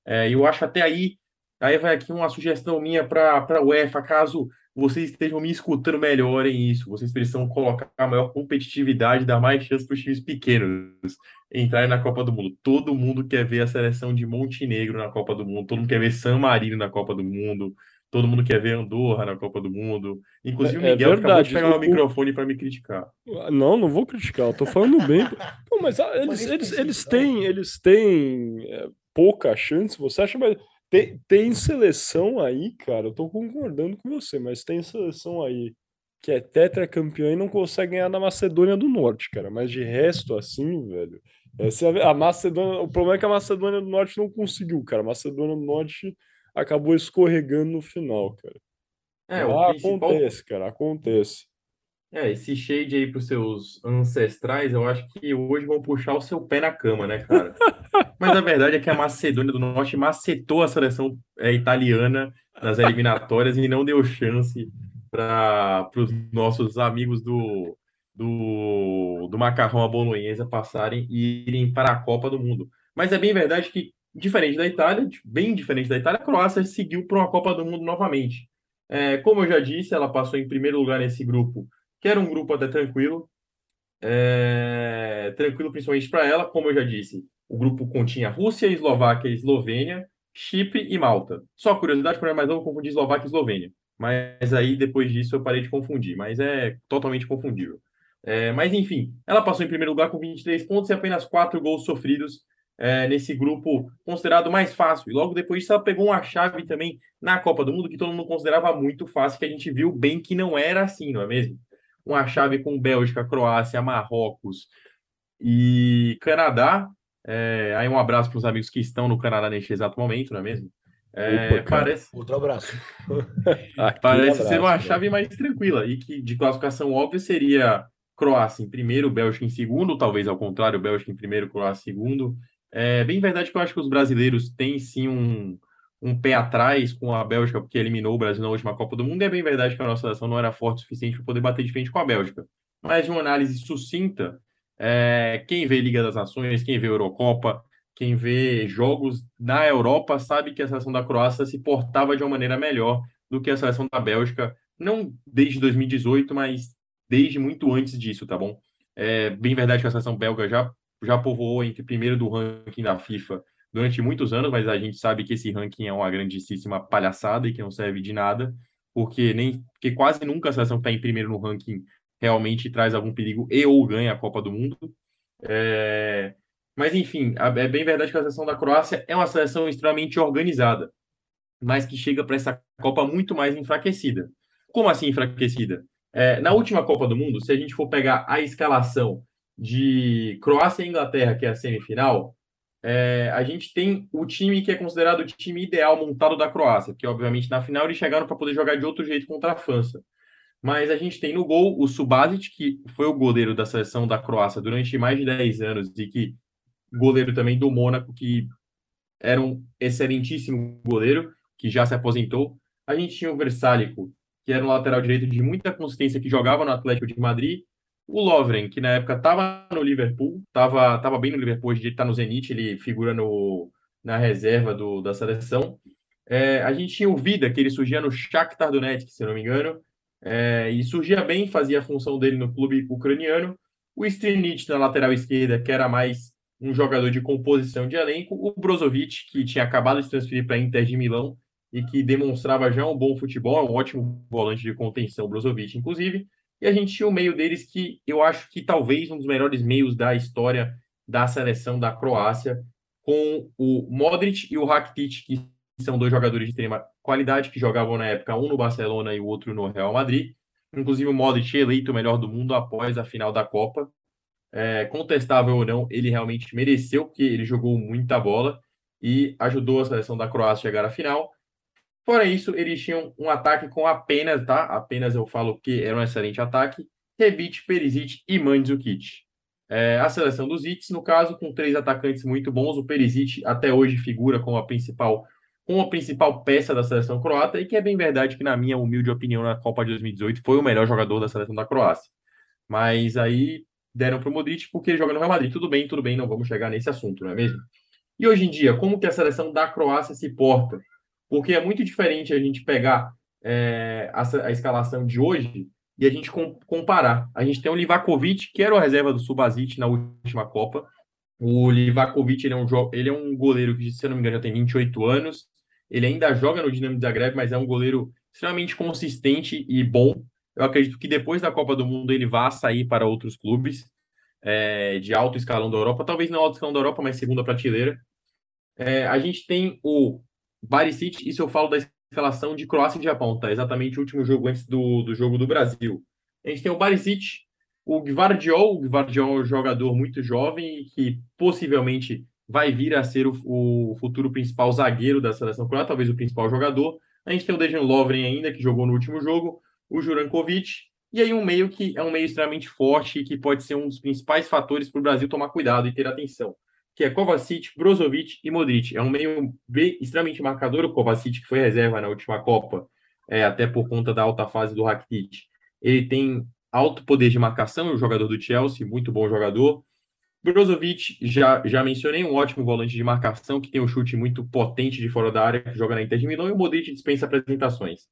É, eu acho até aí, aí vai aqui uma sugestão minha para a UEFA, caso vocês estejam me escutando melhor em isso, vocês precisam colocar a maior competitividade, dar mais chance para os times pequenos entrarem na Copa do Mundo. Todo mundo quer ver a seleção de Montenegro na Copa do Mundo, todo mundo quer ver San Marino na Copa do Mundo. Todo mundo quer ver Andorra na Copa do Mundo. Inclusive o é, é Miguel é acabou de pegar o, o microfone para me criticar. Não, não vou criticar, eu tô falando bem. Não, mas ah, eles, eles, eles têm, eles têm é, pouca chance, você acha, mas tem, tem seleção aí, cara, eu tô concordando com você, mas tem seleção aí que é tetracampeão e não consegue ganhar na Macedônia do Norte, cara. Mas de resto, assim, velho. Essa, a Macedônia, o problema é que a Macedônia do Norte não conseguiu, cara. A Macedônia do Norte acabou escorregando no final, cara. É, ah, principal... acontece, cara, acontece. É, esse shade aí pros seus ancestrais, eu acho que hoje vão puxar o seu pé na cama, né, cara? Mas a verdade é que a Macedônia do Norte macetou a seleção é, italiana nas eliminatórias e não deu chance para os nossos amigos do, do, do macarrão à bolonhesa passarem e irem para a Copa do Mundo. Mas é bem verdade que diferente da Itália, bem diferente da Itália, a Croácia seguiu para uma Copa do Mundo novamente. É, como eu já disse, ela passou em primeiro lugar nesse grupo, que era um grupo até tranquilo. É, tranquilo principalmente para ela, como eu já disse. O grupo continha Rússia, Eslováquia, Eslovênia, Chipre e Malta. Só curiosidade, quando é mais novo, confundir Eslováquia e Eslovênia. Mas aí, depois disso, eu parei de confundir. Mas é totalmente confundível. É, mas, enfim, ela passou em primeiro lugar com 23 pontos e apenas 4 gols sofridos é, nesse grupo considerado mais fácil. E logo depois disso, ela pegou uma chave também na Copa do Mundo que todo mundo considerava muito fácil, que a gente viu bem que não era assim, não é mesmo? Uma chave com Bélgica, Croácia, Marrocos e Canadá. É, aí um abraço para os amigos que estão no Canadá neste exato momento, não é mesmo? É, Opa, parece outro abraço. parece abraço, ser uma chave mais tranquila e que de classificação óbvia seria Croácia em primeiro, Bélgica em segundo, talvez ao contrário, Bélgica em primeiro, Croácia em segundo, é bem verdade que eu acho que os brasileiros têm sim um, um pé atrás com a Bélgica, porque eliminou o Brasil na última Copa do Mundo. E é bem verdade que a nossa seleção não era forte o suficiente para poder bater de frente com a Bélgica. Mas de uma análise sucinta, é, quem vê Liga das Nações, quem vê Eurocopa, quem vê jogos na Europa, sabe que a seleção da Croácia se portava de uma maneira melhor do que a seleção da Bélgica, não desde 2018, mas desde muito antes disso, tá bom? É bem verdade que a seleção belga já, já povoou entre primeiro do ranking da FIFA durante muitos anos, mas a gente sabe que esse ranking é uma grandíssima palhaçada e que não serve de nada, porque nem porque quase nunca a seleção que está em primeiro no ranking realmente traz algum perigo e ou ganha a Copa do Mundo. É... Mas enfim, é bem verdade que a seleção da Croácia é uma seleção extremamente organizada, mas que chega para essa Copa muito mais enfraquecida. Como assim enfraquecida? É, na última Copa do Mundo, se a gente for pegar a escalação de Croácia e Inglaterra, que é a semifinal, é, a gente tem o time que é considerado o time ideal montado da Croácia, que obviamente na final eles chegaram para poder jogar de outro jeito contra a França. Mas a gente tem no gol o Subasic, que foi o goleiro da seleção da Croácia durante mais de 10 anos e que goleiro também do Mônaco, que era um excelentíssimo goleiro, que já se aposentou. A gente tinha o Versálico, que era um lateral direito de muita consistência, que jogava no Atlético de Madrid, o Lovren, que na época estava no Liverpool, estava tava bem no Liverpool, hoje está no Zenit, ele figura no, na reserva do, da seleção. É, a gente tinha o Vida, que ele surgia no Shakhtar Donetsk, se não me engano, é, e surgia bem, fazia a função dele no clube ucraniano. O Strinic na lateral esquerda, que era mais um jogador de composição de elenco. O Brozovic, que tinha acabado de se transferir para a Inter de Milão e que demonstrava já um bom futebol, um ótimo volante de contenção, Brozovic, inclusive. E a gente tinha o meio deles que eu acho que talvez um dos melhores meios da história da seleção da Croácia, com o Modric e o Rakitic, que são dois jogadores de extrema qualidade, que jogavam na época um no Barcelona e o outro no Real Madrid. Inclusive o Modric eleito o melhor do mundo após a final da Copa. É, contestável ou não, ele realmente mereceu, porque ele jogou muita bola e ajudou a seleção da Croácia a chegar à final. Fora isso, eles tinham um ataque com apenas, tá? Apenas eu falo que era um excelente ataque. Rebic, Perisic e Mandzukic. É, a seleção dos Itz, no caso, com três atacantes muito bons. O Perisic até hoje figura como a principal, como a principal peça da seleção croata e que é bem verdade que, na minha humilde opinião, na Copa de 2018 foi o melhor jogador da seleção da Croácia. Mas aí deram para o Modric porque ele joga no Real Madrid. Tudo bem, tudo bem, não vamos chegar nesse assunto, não é mesmo? E hoje em dia, como que a seleção da Croácia se porta? Porque é muito diferente a gente pegar é, a, a, escalação de hoje e a gente com, comparar. A gente tem o Livakovic, que era o reserva do Subasic na última Copa. O Livakovic ele é, um, ele é um goleiro que, se eu não me engano, já tem 28 anos. Ele ainda joga no Dinamo Zagreb, mas é um goleiro extremamente consistente e bom. Eu acredito que depois da Copa do Mundo ele vá sair para outros clubes é, de alto escalão da Europa. Talvez não alto escalão da Europa, mas segunda prateleira. É, a gente tem o Barisic, isso eu falo da escalação de Croácia e Japão, tá? Exatamente o último jogo antes do, do jogo do Brasil. A gente tem o Barisic, o Gvardiol, o Gvardiol é um jogador muito jovem que possivelmente vai vir a ser o, o, futuro principal zagueiro da seleção croata, talvez o principal jogador. A gente tem o Dejan Lovren ainda, que jogou no último jogo, o Jurankovic, e aí um meio que é um meio extremamente forte e que pode ser um dos principais fatores para o Brasil tomar cuidado e ter atenção que é Kovacic, Brozovic e Modric. É um meio bem, extremamente marcador, o Kovacic, que foi reserva na última Copa, é, até por conta da alta fase do Rakitic. Ele tem alto poder de marcação, é um jogador do Chelsea, muito bom jogador. Brozovic, já, já mencionei, um ótimo volante de marcação, que tem um chute muito potente de fora da área, que joga na Inter de Milão, e o Modric dispensa apresentações.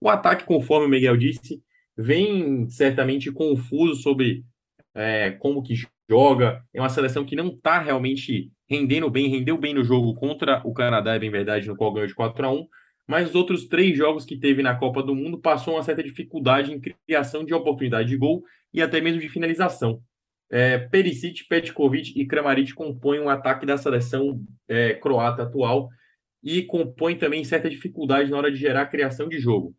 O ataque, conforme o Miguel disse, vem certamente confuso sobre é, como que joga. É uma seleção que não está realmente rendendo bem, rendeu bem no jogo contra o Canadá, é bem verdade, no qual ganhou de 4 a 1 mas os outros três jogos que teve na Copa do Mundo passou uma certa dificuldade em criação de oportunidade de gol e até mesmo de finalização. É, Perisic, Petkovic e Kramaric compõem um ataque da seleção é, croata atual e compõem também certa dificuldade na hora de gerar criação de jogo.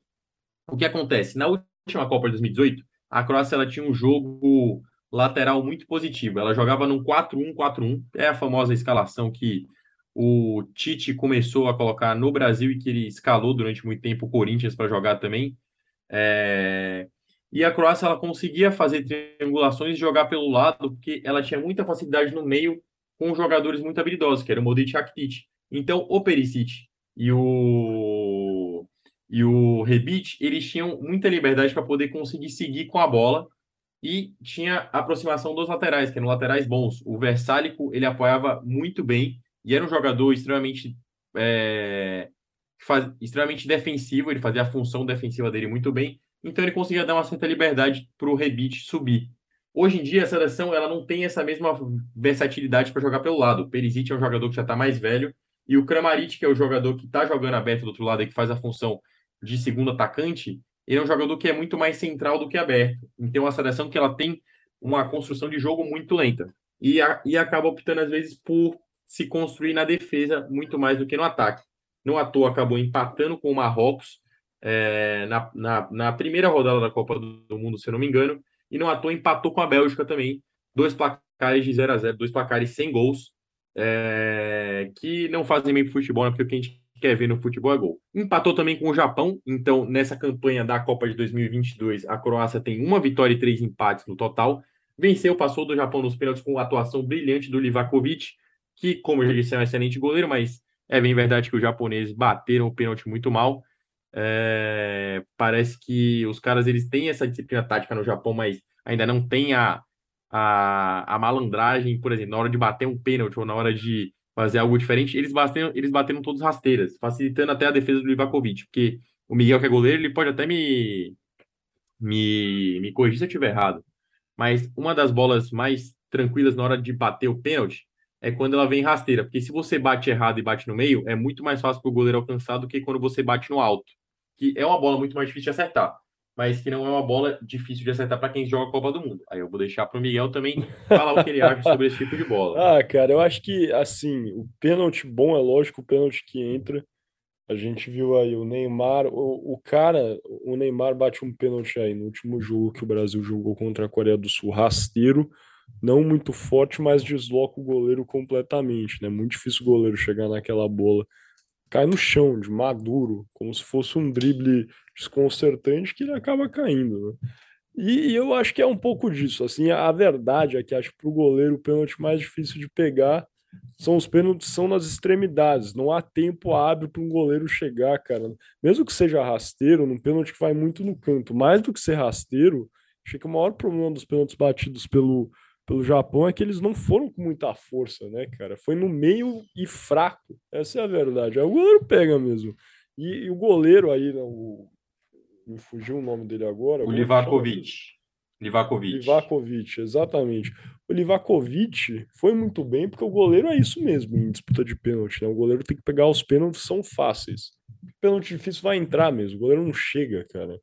O que acontece? Na última Copa de 2018, a Croácia ela tinha um jogo lateral muito positivo. Ela jogava num 4-1-4-1, é a famosa escalação que o Tite começou a colocar no Brasil e que ele escalou durante muito tempo o Corinthians para jogar também. É... E a Croácia ela conseguia fazer triangulações e jogar pelo lado, porque ela tinha muita facilidade no meio com jogadores muito habilidosos, que era o Modric e Rakitic. Então, o Perisic e o e o Rebic, eles tinham muita liberdade para poder conseguir seguir com a bola e tinha aproximação dos laterais, que eram laterais bons. O Versálico, ele apoiava muito bem e era um jogador extremamente é, faz, extremamente defensivo, ele fazia a função defensiva dele muito bem. então ele conseguia dar uma certa liberdade para o Rebite subir. Hoje em dia, a seleção ela não tem essa mesma versatilidade para jogar pelo lado. O Perisic é um jogador que já está mais velho, e o Kramaric, que é o jogador que está jogando aberto do outro lado e que faz a função de segundo atacante, ele é um jogador que é muito mais central do que aberto. Então, a seleção que ela tem uma construção de jogo muito lenta. E, a, e acaba optando, às vezes, por se construir na defesa muito mais do que no ataque. Não à toa acabou empatando com o Marrocos é, na, na, na, primeira rodada da Copa do Mundo, se eu não me engano, e não à toa empatou com a Bélgica também. Dois placares de 0 a 0 dois placares sem gols, é, que não fazem bem para futebol, né, porque o que a gente quer ver no futebol é gol. Empatou também com o Japão, então nessa campanha da Copa de 2022, a Croácia tem uma vitória e três empates no total. Venceu, passou do Japão nos pênaltis com a atuação brilhante do Livakovic, que, como eu já disse, é um excelente goleiro, mas é bem verdade que os japoneses bateram o pênalti muito mal. É, parece que os caras eles têm essa disciplina tática no Japão, mas ainda não tem a, a, a malandragem, por exemplo, na hora de bater um pênalti ou na hora de fazer algo diferente, eles bateram, eles bateram todos rasteiras, facilitando até a defesa do Livakovic, porque o Miguel, que é goleiro, ele pode até me, me, me corrigir se eu estiver errado, mas uma das bolas mais tranquilas na hora de bater o pênalti é quando ela vem rasteira, porque se você bate errado e bate no meio, é muito mais fácil para o goleiro alcançar do que quando você bate no alto, que é uma bola muito mais difícil de acertar mas que não é uma bola difícil de acertar para quem joga a Copa do Mundo. Aí eu vou deixar para o Miguel também falar o que ele acha sobre esse tipo de bola. Ah, cara, eu acho que, assim, o pênalti bom é lógico, o pênalti que entra. A gente viu aí o Neymar, o, o cara, o Neymar bate um pênalti aí no último jogo que o Brasil jogou contra a Coreia do Sul, rasteiro, não muito forte, mas desloca o goleiro completamente, né? Muito difícil o goleiro chegar naquela bola cai no chão, de maduro, como se fosse um drible desconcertante que ele acaba caindo. Né? E, e, eu acho que é um pouco disso. Assim, a verdade é que acho que para o goleiro o pênalti mais difícil de pegar são os pênaltis são nas extremidades. Não há tempo hábil para um goleiro chegar, cara. Mesmo que seja rasteiro, num pênalti que vai muito no canto, mais do que ser rasteiro, acho que o maior problema dos pênaltis batidos pelo pelo Japão é que eles não foram com muita força, né, cara? Foi no meio e fraco. Essa é a verdade. Aí o goleiro pega mesmo. E, e o goleiro aí, né, o, me fugiu o nome dele agora. O Livakovic. Livakovic. Livakovic, exatamente. O Livakovic foi muito bem, porque o goleiro é isso mesmo em disputa de pênalti. Né? O goleiro tem que pegar os pênaltis, são fáceis. pênalti difícil vai entrar mesmo. O goleiro não chega, cara.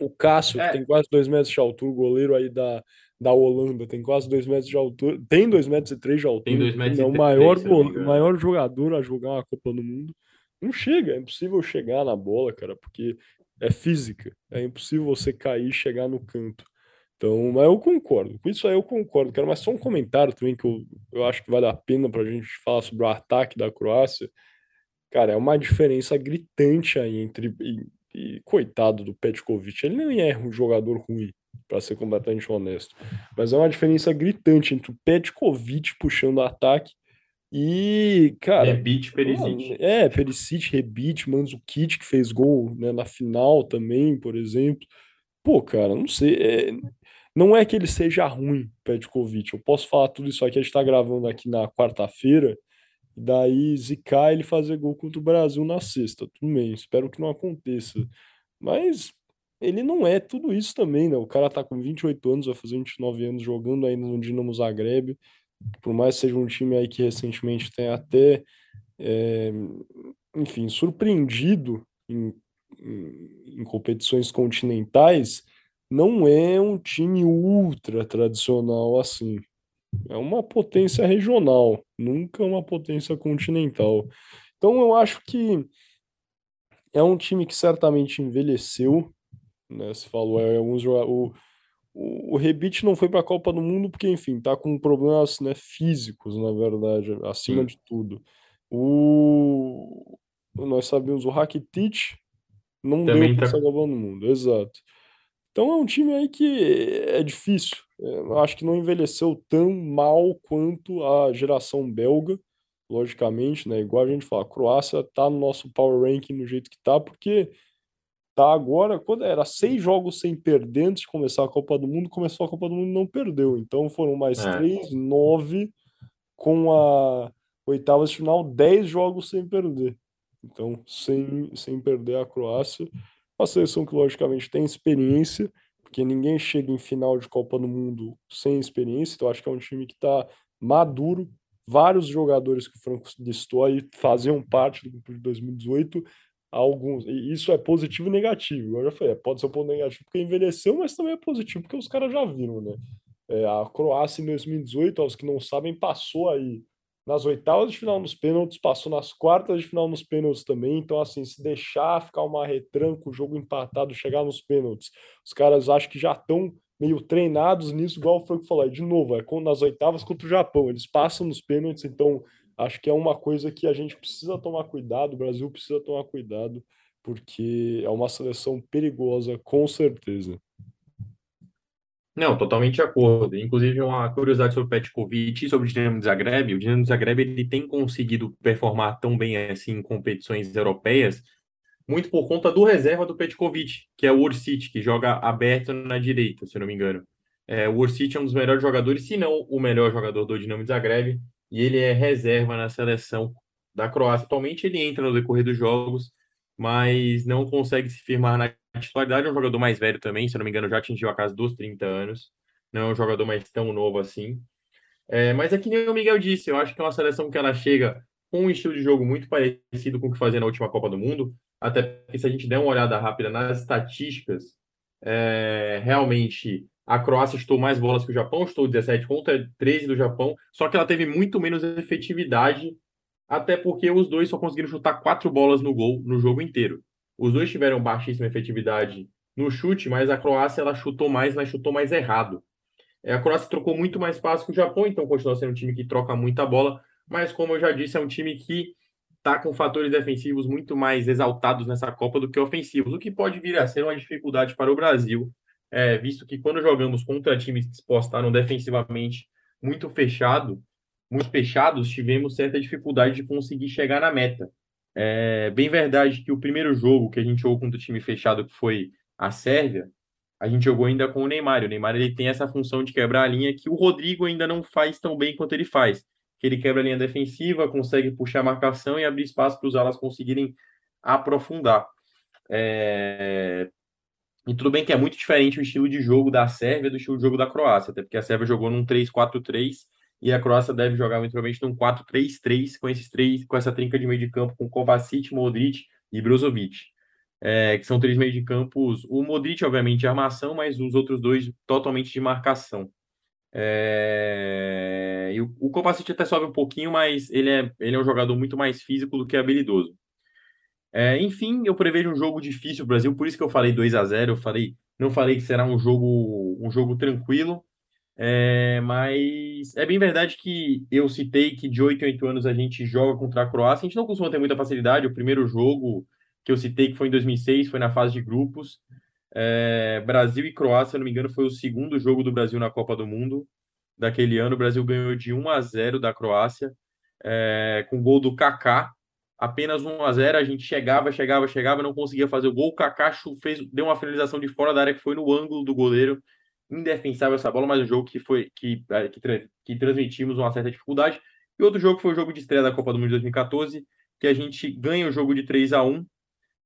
O Cássio, é. que tem quase dois metros de altura, o goleiro aí da, da Holanda, tem quase dois metros de altura, tem dois metros e três de altura, tem dois metros é o maior, gol, maior jogador a jogar uma Copa do Mundo. Não chega, é impossível chegar na bola, cara, porque é física, é impossível você cair e chegar no canto. Então, mas eu concordo, com isso aí eu concordo, quero mais só um comentário também que eu, eu acho que vale a pena para a gente falar sobre o ataque da Croácia. Cara, é uma diferença gritante aí entre. E, e coitado do Petkovic, ele nem é um jogador ruim, para ser completamente honesto. Mas é uma diferença gritante entre o Petkovic puxando o ataque e, cara. Rebite, Perisic. É, Perisic, Rebite, Mandzukic, que fez gol né, na final também, por exemplo. Pô, cara, não sei. É, não é que ele seja ruim, Petkovic. Eu posso falar tudo isso aqui. A gente tá gravando aqui na quarta-feira. E daí zicar ele fazer gol contra o Brasil na sexta. Tudo bem, espero que não aconteça. Mas ele não é tudo isso também, né? O cara tá com 28 anos, vai fazer 29 anos jogando ainda no Dinamo Zagreb. Por mais que seja um time aí que recentemente tem até, é, enfim, surpreendido em, em, em competições continentais, não é um time ultra tradicional assim. É uma potência regional, nunca uma potência continental. Então eu acho que é um time que certamente envelheceu, né? Se falou, é alguns o, o, o Rebite não foi para a Copa do Mundo porque, enfim, tá com problemas, né, físicos, na verdade, acima Sim. de tudo. O nós sabemos o Rakitic não Também deu para tá... essa Copa do Mundo, exato. Então é um time aí que é difícil. É, eu acho que não envelheceu tão mal quanto a geração belga, logicamente, né? Igual a gente fala, a Croácia tá no nosso power ranking no jeito que tá, porque Tá agora, quando era seis jogos sem perder antes de começar a Copa do Mundo, começou a Copa do Mundo e não perdeu. Então foram mais é. três, nove, com a oitava de final, dez jogos sem perder. Então, sem, sem perder a Croácia. Uma seleção que, logicamente, tem experiência, porque ninguém chega em final de Copa do Mundo sem experiência, então acho que é um time que está maduro. Vários jogadores que o Franco listou aí faziam parte do grupo de 2018, alguns, e isso é positivo e negativo. Eu já falei, pode ser um ponto negativo porque envelheceu, mas também é positivo porque os caras já viram, né? É, a Croácia em 2018, aos que não sabem, passou aí nas oitavas de final nos pênaltis, passou nas quartas de final nos pênaltis também. Então, assim, se deixar ficar uma retranca, o jogo empatado, chegar nos pênaltis, os caras acho que já estão meio treinados nisso, igual o Franco falou. de novo, é nas oitavas contra o Japão, eles passam nos pênaltis, então acho que é uma coisa que a gente precisa tomar cuidado, o Brasil precisa tomar cuidado, porque é uma seleção perigosa, com certeza. Não, totalmente de acordo. Inclusive, uma curiosidade sobre o Petkovic e sobre o Dinamo Zagreb. O Dinamo Zagreb ele tem conseguido performar tão bem assim em competições europeias, muito por conta do reserva do Petkovic, que é o Orsic, que joga aberto na direita, se não me engano. É, o Orsic é um dos melhores jogadores, se não o melhor jogador do Dinamo Zagreb e ele é reserva na seleção da Croácia. Atualmente ele entra no decorrer dos jogos, mas não consegue se firmar na titularidade. É um jogador mais velho também, se não me engano, já atingiu a casa dos 30 anos. Não é um jogador mais tão novo assim. É, mas é que nem o Miguel disse, eu acho que é uma seleção que ela chega com um estilo de jogo muito parecido com o que fazia na última Copa do Mundo. Até porque se a gente der uma olhada rápida nas estatísticas, é, realmente a Croácia estou mais bolas que o Japão, estou 17 contra 13 do Japão, só que ela teve muito menos efetividade, até porque os dois só conseguiram chutar quatro bolas no gol no jogo inteiro. Os dois tiveram baixíssima efetividade no chute, mas a Croácia ela chutou mais, mas chutou mais errado. É, a Croácia trocou muito mais fácil que o Japão, então continua sendo um time que troca muita bola, mas como eu já disse, é um time que está com fatores defensivos muito mais exaltados nessa Copa do que ofensivos, o que pode vir a ser uma dificuldade para o Brasil, é, visto que quando jogamos contra times que se postaram defensivamente muito fechado, muito fechados, tivemos certa dificuldade de conseguir chegar na meta. É bem verdade que o primeiro jogo que a gente jogou contra o time fechado, que foi a Sérvia, a gente jogou ainda com o Neymar. O Neymar ele tem essa função de quebrar a linha que o Rodrigo ainda não faz tão bem quanto ele faz. Que ele quebra a linha defensiva, consegue puxar a marcação e abrir espaço para os alas conseguirem aprofundar. É... E tudo bem que é muito diferente o estilo de jogo da Sérvia do estilo de jogo da Croácia, até porque a Sérvia jogou num 3-4-3 e a Croácia deve jogar muito provavelmente num 4-3-3 com esses três, com essa trinca de meio de campo com Kovacic, Modric e Brozovic. É, que são três meio de campos. O Modric, obviamente, de armação, mas os outros dois totalmente de marcação. É... E o, o Kovacic até sobe um pouquinho, mas ele é, ele é um jogador muito mais físico do que habilidoso. É, enfim, eu prevejo um jogo difícil o Brasil, por isso que eu falei 2 a 0 eu falei, não falei que será um jogo, um jogo tranquilo, é, mas é bem verdade que eu citei que de 8 em 8 anos a gente joga contra a Croácia, a gente não costuma ter muita facilidade, o primeiro jogo que eu citei que foi em 2006, foi na fase de grupos, é, Brasil e Croácia, se não me engano, foi o segundo jogo do Brasil na Copa do Mundo. Daquele ano, o Brasil ganhou de 1 a 0 da Croácia, é, com gol do Kaká, apenas 1 a 0 a gente chegava, chegava, chegava, não conseguia fazer o gol. O fez, deu uma finalização de fora da área que foi no ângulo do goleiro. Indefensável essa bola, mas um jogo que foi que, é, que, que transmitimos uma certa dificuldade. E outro jogo foi o jogo de estreia da Copa do Mundo de 2014, que a gente ganha o jogo de 3 a 1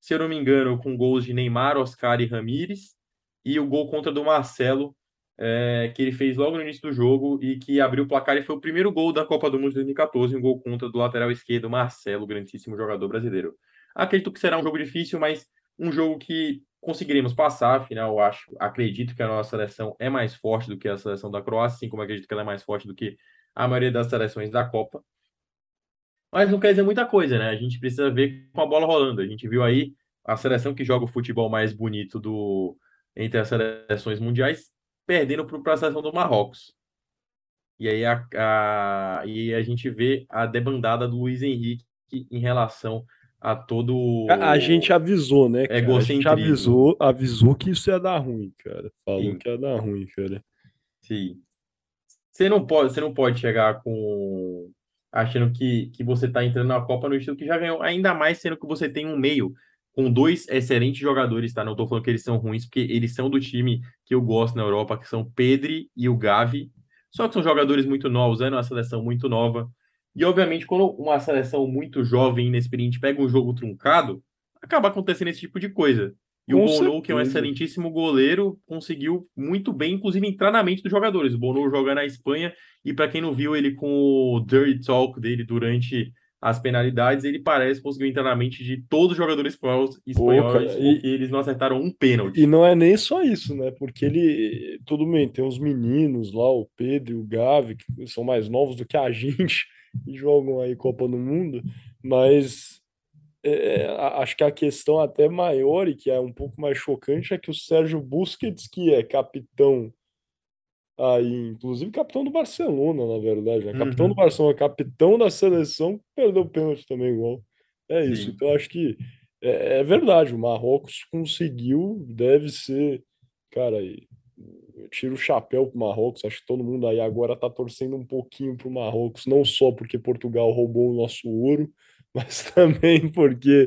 se eu não me engano, com gols de Neymar, Oscar e Ramires, e o gol contra do Marcelo, é, que ele fez logo no início do jogo e que abriu o placar e foi o primeiro gol da Copa do Mundo de 2014, um gol contra do lateral esquerdo Marcelo, grandíssimo jogador brasileiro. Acredito que será um jogo difícil, mas um jogo que conseguiremos passar, afinal, acho, acredito que a nossa seleção é mais forte do que a seleção da Croácia, assim como acredito que ela é mais forte do que a maioria das seleções da Copa. Mas não quer dizer muita coisa, né? A gente precisa ver com a bola rolando. A gente viu aí a seleção que joga o futebol mais bonito do entre as seleções mundiais perdendo para a seleção do Marrocos. E aí a, a, e a gente vê a debandada do Luiz Henrique em relação a todo. A, a gente avisou, né? Cara? A gente avisou, avisou que isso ia dar ruim, cara. Falou Sim. que ia dar ruim, cara. Sim. Você não pode, você não pode chegar com achando que, que você está entrando na Copa no estilo que já ganhou, ainda mais sendo que você tem um meio com dois excelentes jogadores, tá? Não estou falando que eles são ruins, porque eles são do time que eu gosto na Europa, que são Pedri e o Gavi. Só que são jogadores muito novos, é uma seleção muito nova. E, obviamente, quando uma seleção muito jovem, inexperiente, pega um jogo truncado, acaba acontecendo esse tipo de coisa. E Com o Bonou, que é um excelentíssimo goleiro, conseguiu muito bem, inclusive, entrar na mente dos jogadores. O Bonou joga na Espanha, e para quem não viu ele com o dirty talk dele durante as penalidades, ele parece conseguir entrar na mente de todos os jogadores espanhóis, Pô, e, eles não acertaram um pênalti. E não é nem só isso, né? Porque ele, tudo bem, tem uns meninos lá, o Pedro e o Gavi, que são mais novos do que a gente e jogam aí Copa do Mundo, mas é, acho que a questão até maior e que é um pouco mais chocante é que o Sérgio Busquets, que é capitão aí, inclusive capitão do Barcelona, na verdade, né? Capitão do uhum. Barcelona, capitão da seleção, perdeu o pênalti também igual. É isso. Sim. Então acho que é, é, verdade, o Marrocos conseguiu, deve ser, cara, eu tiro o chapéu pro Marrocos, acho que todo mundo aí agora tá torcendo um pouquinho pro Marrocos, não só porque Portugal roubou o nosso ouro, mas também porque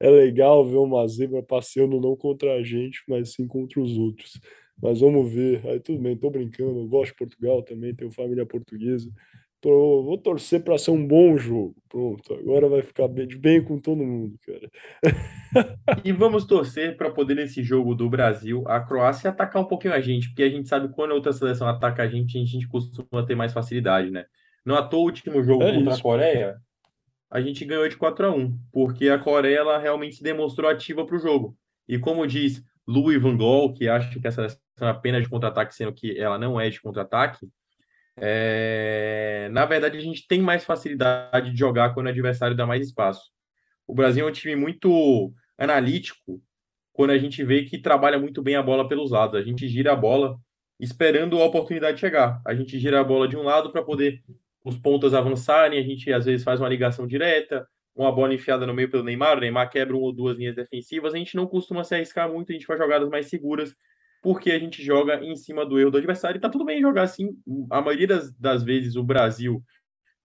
é legal ver uma zebra passeando não contra a gente, mas sim contra os outros. Mas vamos ver. Aí tudo bem, tô brincando. Eu gosto de Portugal também, tenho família portuguesa. Tô, vou torcer para ser um bom jogo. Pronto, agora vai ficar bem, de bem com todo mundo, cara. e vamos torcer para poder, nesse jogo do Brasil, a Croácia atacar um pouquinho a gente, porque a gente sabe quando a outra seleção ataca a gente, a gente costuma ter mais facilidade, né? Não à toa o último jogo é contra isso. a Coreia, a gente ganhou de 4 a 1 porque a Coreia ela realmente se demonstrou ativa para o jogo. E como diz Louis Van Gaal, que acha que essa seleção apenas de contra-ataque, sendo que ela não é de contra-ataque, é... na verdade a gente tem mais facilidade de jogar quando o adversário dá mais espaço. O Brasil é um time muito analítico quando a gente vê que trabalha muito bem a bola pelos lados. A gente gira a bola esperando a oportunidade chegar. A gente gira a bola de um lado para poder os pontas avançarem, a gente às vezes faz uma ligação direta, uma bola enfiada no meio pelo Neymar, o Neymar quebra uma ou duas linhas defensivas, a gente não costuma se arriscar muito, a gente faz jogadas mais seguras, porque a gente joga em cima do erro do adversário, e tá tudo bem jogar assim, a maioria das, das vezes o Brasil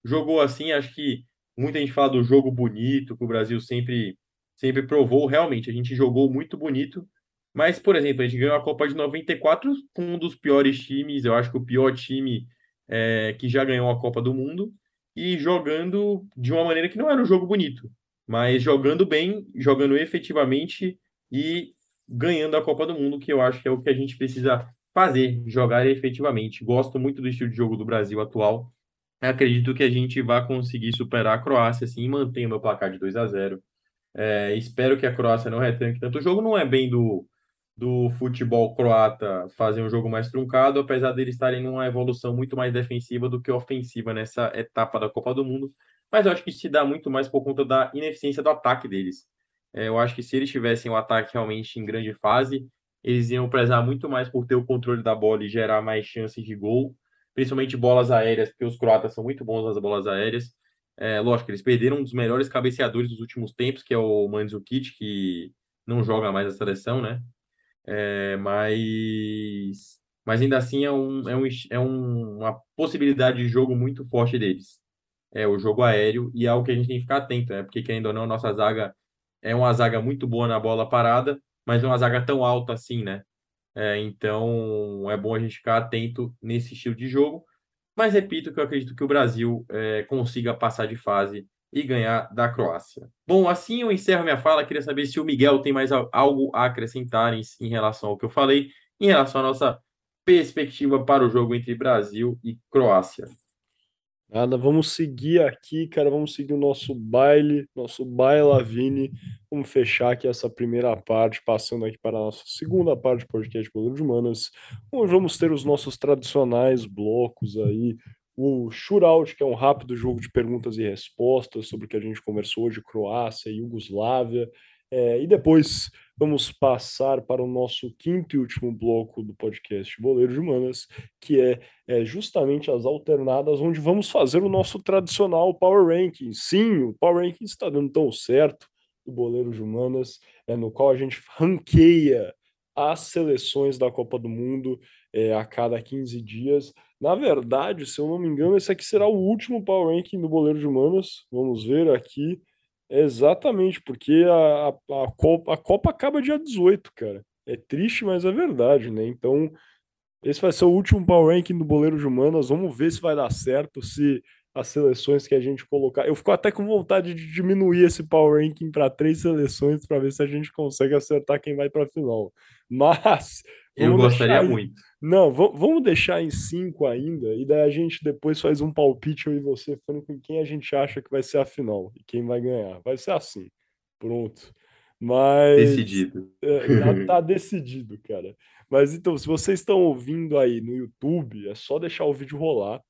jogou assim, acho que muita gente fala do jogo bonito, que o Brasil sempre, sempre provou, realmente, a gente jogou muito bonito, mas, por exemplo, a gente ganhou a Copa de 94 com um dos piores times, eu acho que o pior time é, que já ganhou a Copa do Mundo, e jogando de uma maneira que não era um jogo bonito, mas jogando bem, jogando efetivamente e ganhando a Copa do Mundo, que eu acho que é o que a gente precisa fazer, jogar efetivamente. Gosto muito do estilo de jogo do Brasil atual. Acredito que a gente vai conseguir superar a Croácia, assim, manter o meu placar de 2 a 0 é, Espero que a Croácia não retranque tanto. O jogo não é bem do, do futebol croata fazer um jogo mais truncado, apesar deles estarem numa evolução muito mais defensiva do que ofensiva nessa etapa da Copa do Mundo. Mas eu acho que se dá muito mais por conta da ineficiência do ataque deles. É, eu acho que se eles tivessem o ataque realmente em grande fase, eles iam prezar muito mais por ter o controle da bola e gerar mais chances de gol, principalmente bolas aéreas, porque os croatas são muito bons nas bolas aéreas. É, lógico, eles perderam um dos melhores cabeceadores dos últimos tempos, que é o Mandzukic, que não joga mais a seleção, né? É, mas, mas ainda assim é, um, é, um, é um, uma possibilidade de jogo muito forte deles. É o jogo aéreo e é algo que a gente tem que ficar atento, né? Porque, querendo ou não, a nossa zaga é uma zaga muito boa na bola parada, mas não é uma zaga tão alta assim, né? É, então é bom a gente ficar atento nesse estilo de jogo. Mas repito que eu acredito que o Brasil é, consiga passar de fase e ganhar da Croácia. Bom, assim eu encerro minha fala. Queria saber se o Miguel tem mais algo a acrescentar em, em relação ao que eu falei, em relação à nossa perspectiva para o jogo entre Brasil e Croácia. Nada, vamos seguir aqui, cara. Vamos seguir o nosso baile, nosso bailavine. Vamos fechar aqui essa primeira parte, passando aqui para a nossa segunda parte do podcast Poder de Humanas, onde vamos ter os nossos tradicionais blocos aí, o Shootout, que é um rápido jogo de perguntas e respostas sobre o que a gente conversou hoje, Croácia e Iugoslávia. É, e depois vamos passar para o nosso quinto e último bloco do podcast Boleiro de Humanas, que é, é, justamente as alternadas, onde vamos fazer o nosso tradicional Power Ranking. Sim, o Power Ranking está dando tão certo do Boleiro de Humanas, é, no qual a gente ranqueia as seleções da Copa do Mundo é, a cada 15 dias. Na verdade, se eu não me engano, esse aqui será o último Power Ranking do Boleiro de Humanas. Vamos ver aqui. Exatamente, porque a, a, a, Copa, a Copa acaba dia 18, cara. É triste, mas é verdade, né? Então, esse vai ser o último Power Ranking do Boleiro de Humanas. Vamos ver se vai dar certo, se as seleções que a gente colocar. Eu fico até com vontade de diminuir esse power ranking para três seleções para ver se a gente consegue acertar quem vai para a final. Mas eu gostaria muito. Não, vamos deixar em cinco ainda, e daí a gente depois faz um palpite, eu e você, Franco, em quem a gente acha que vai ser a final e quem vai ganhar. Vai ser assim. Pronto. Mas. Decidido. É, tá decidido, cara. Mas então, se vocês estão ouvindo aí no YouTube, é só deixar o vídeo rolar.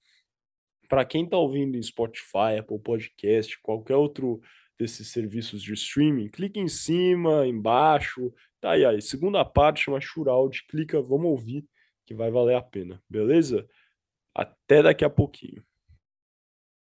Para quem está ouvindo em Spotify, Apple Podcast, qualquer outro desses serviços de streaming, clique em cima, embaixo, tá aí, aí. Segunda parte chama Shootout, clica, vamos ouvir, que vai valer a pena, beleza? Até daqui a pouquinho.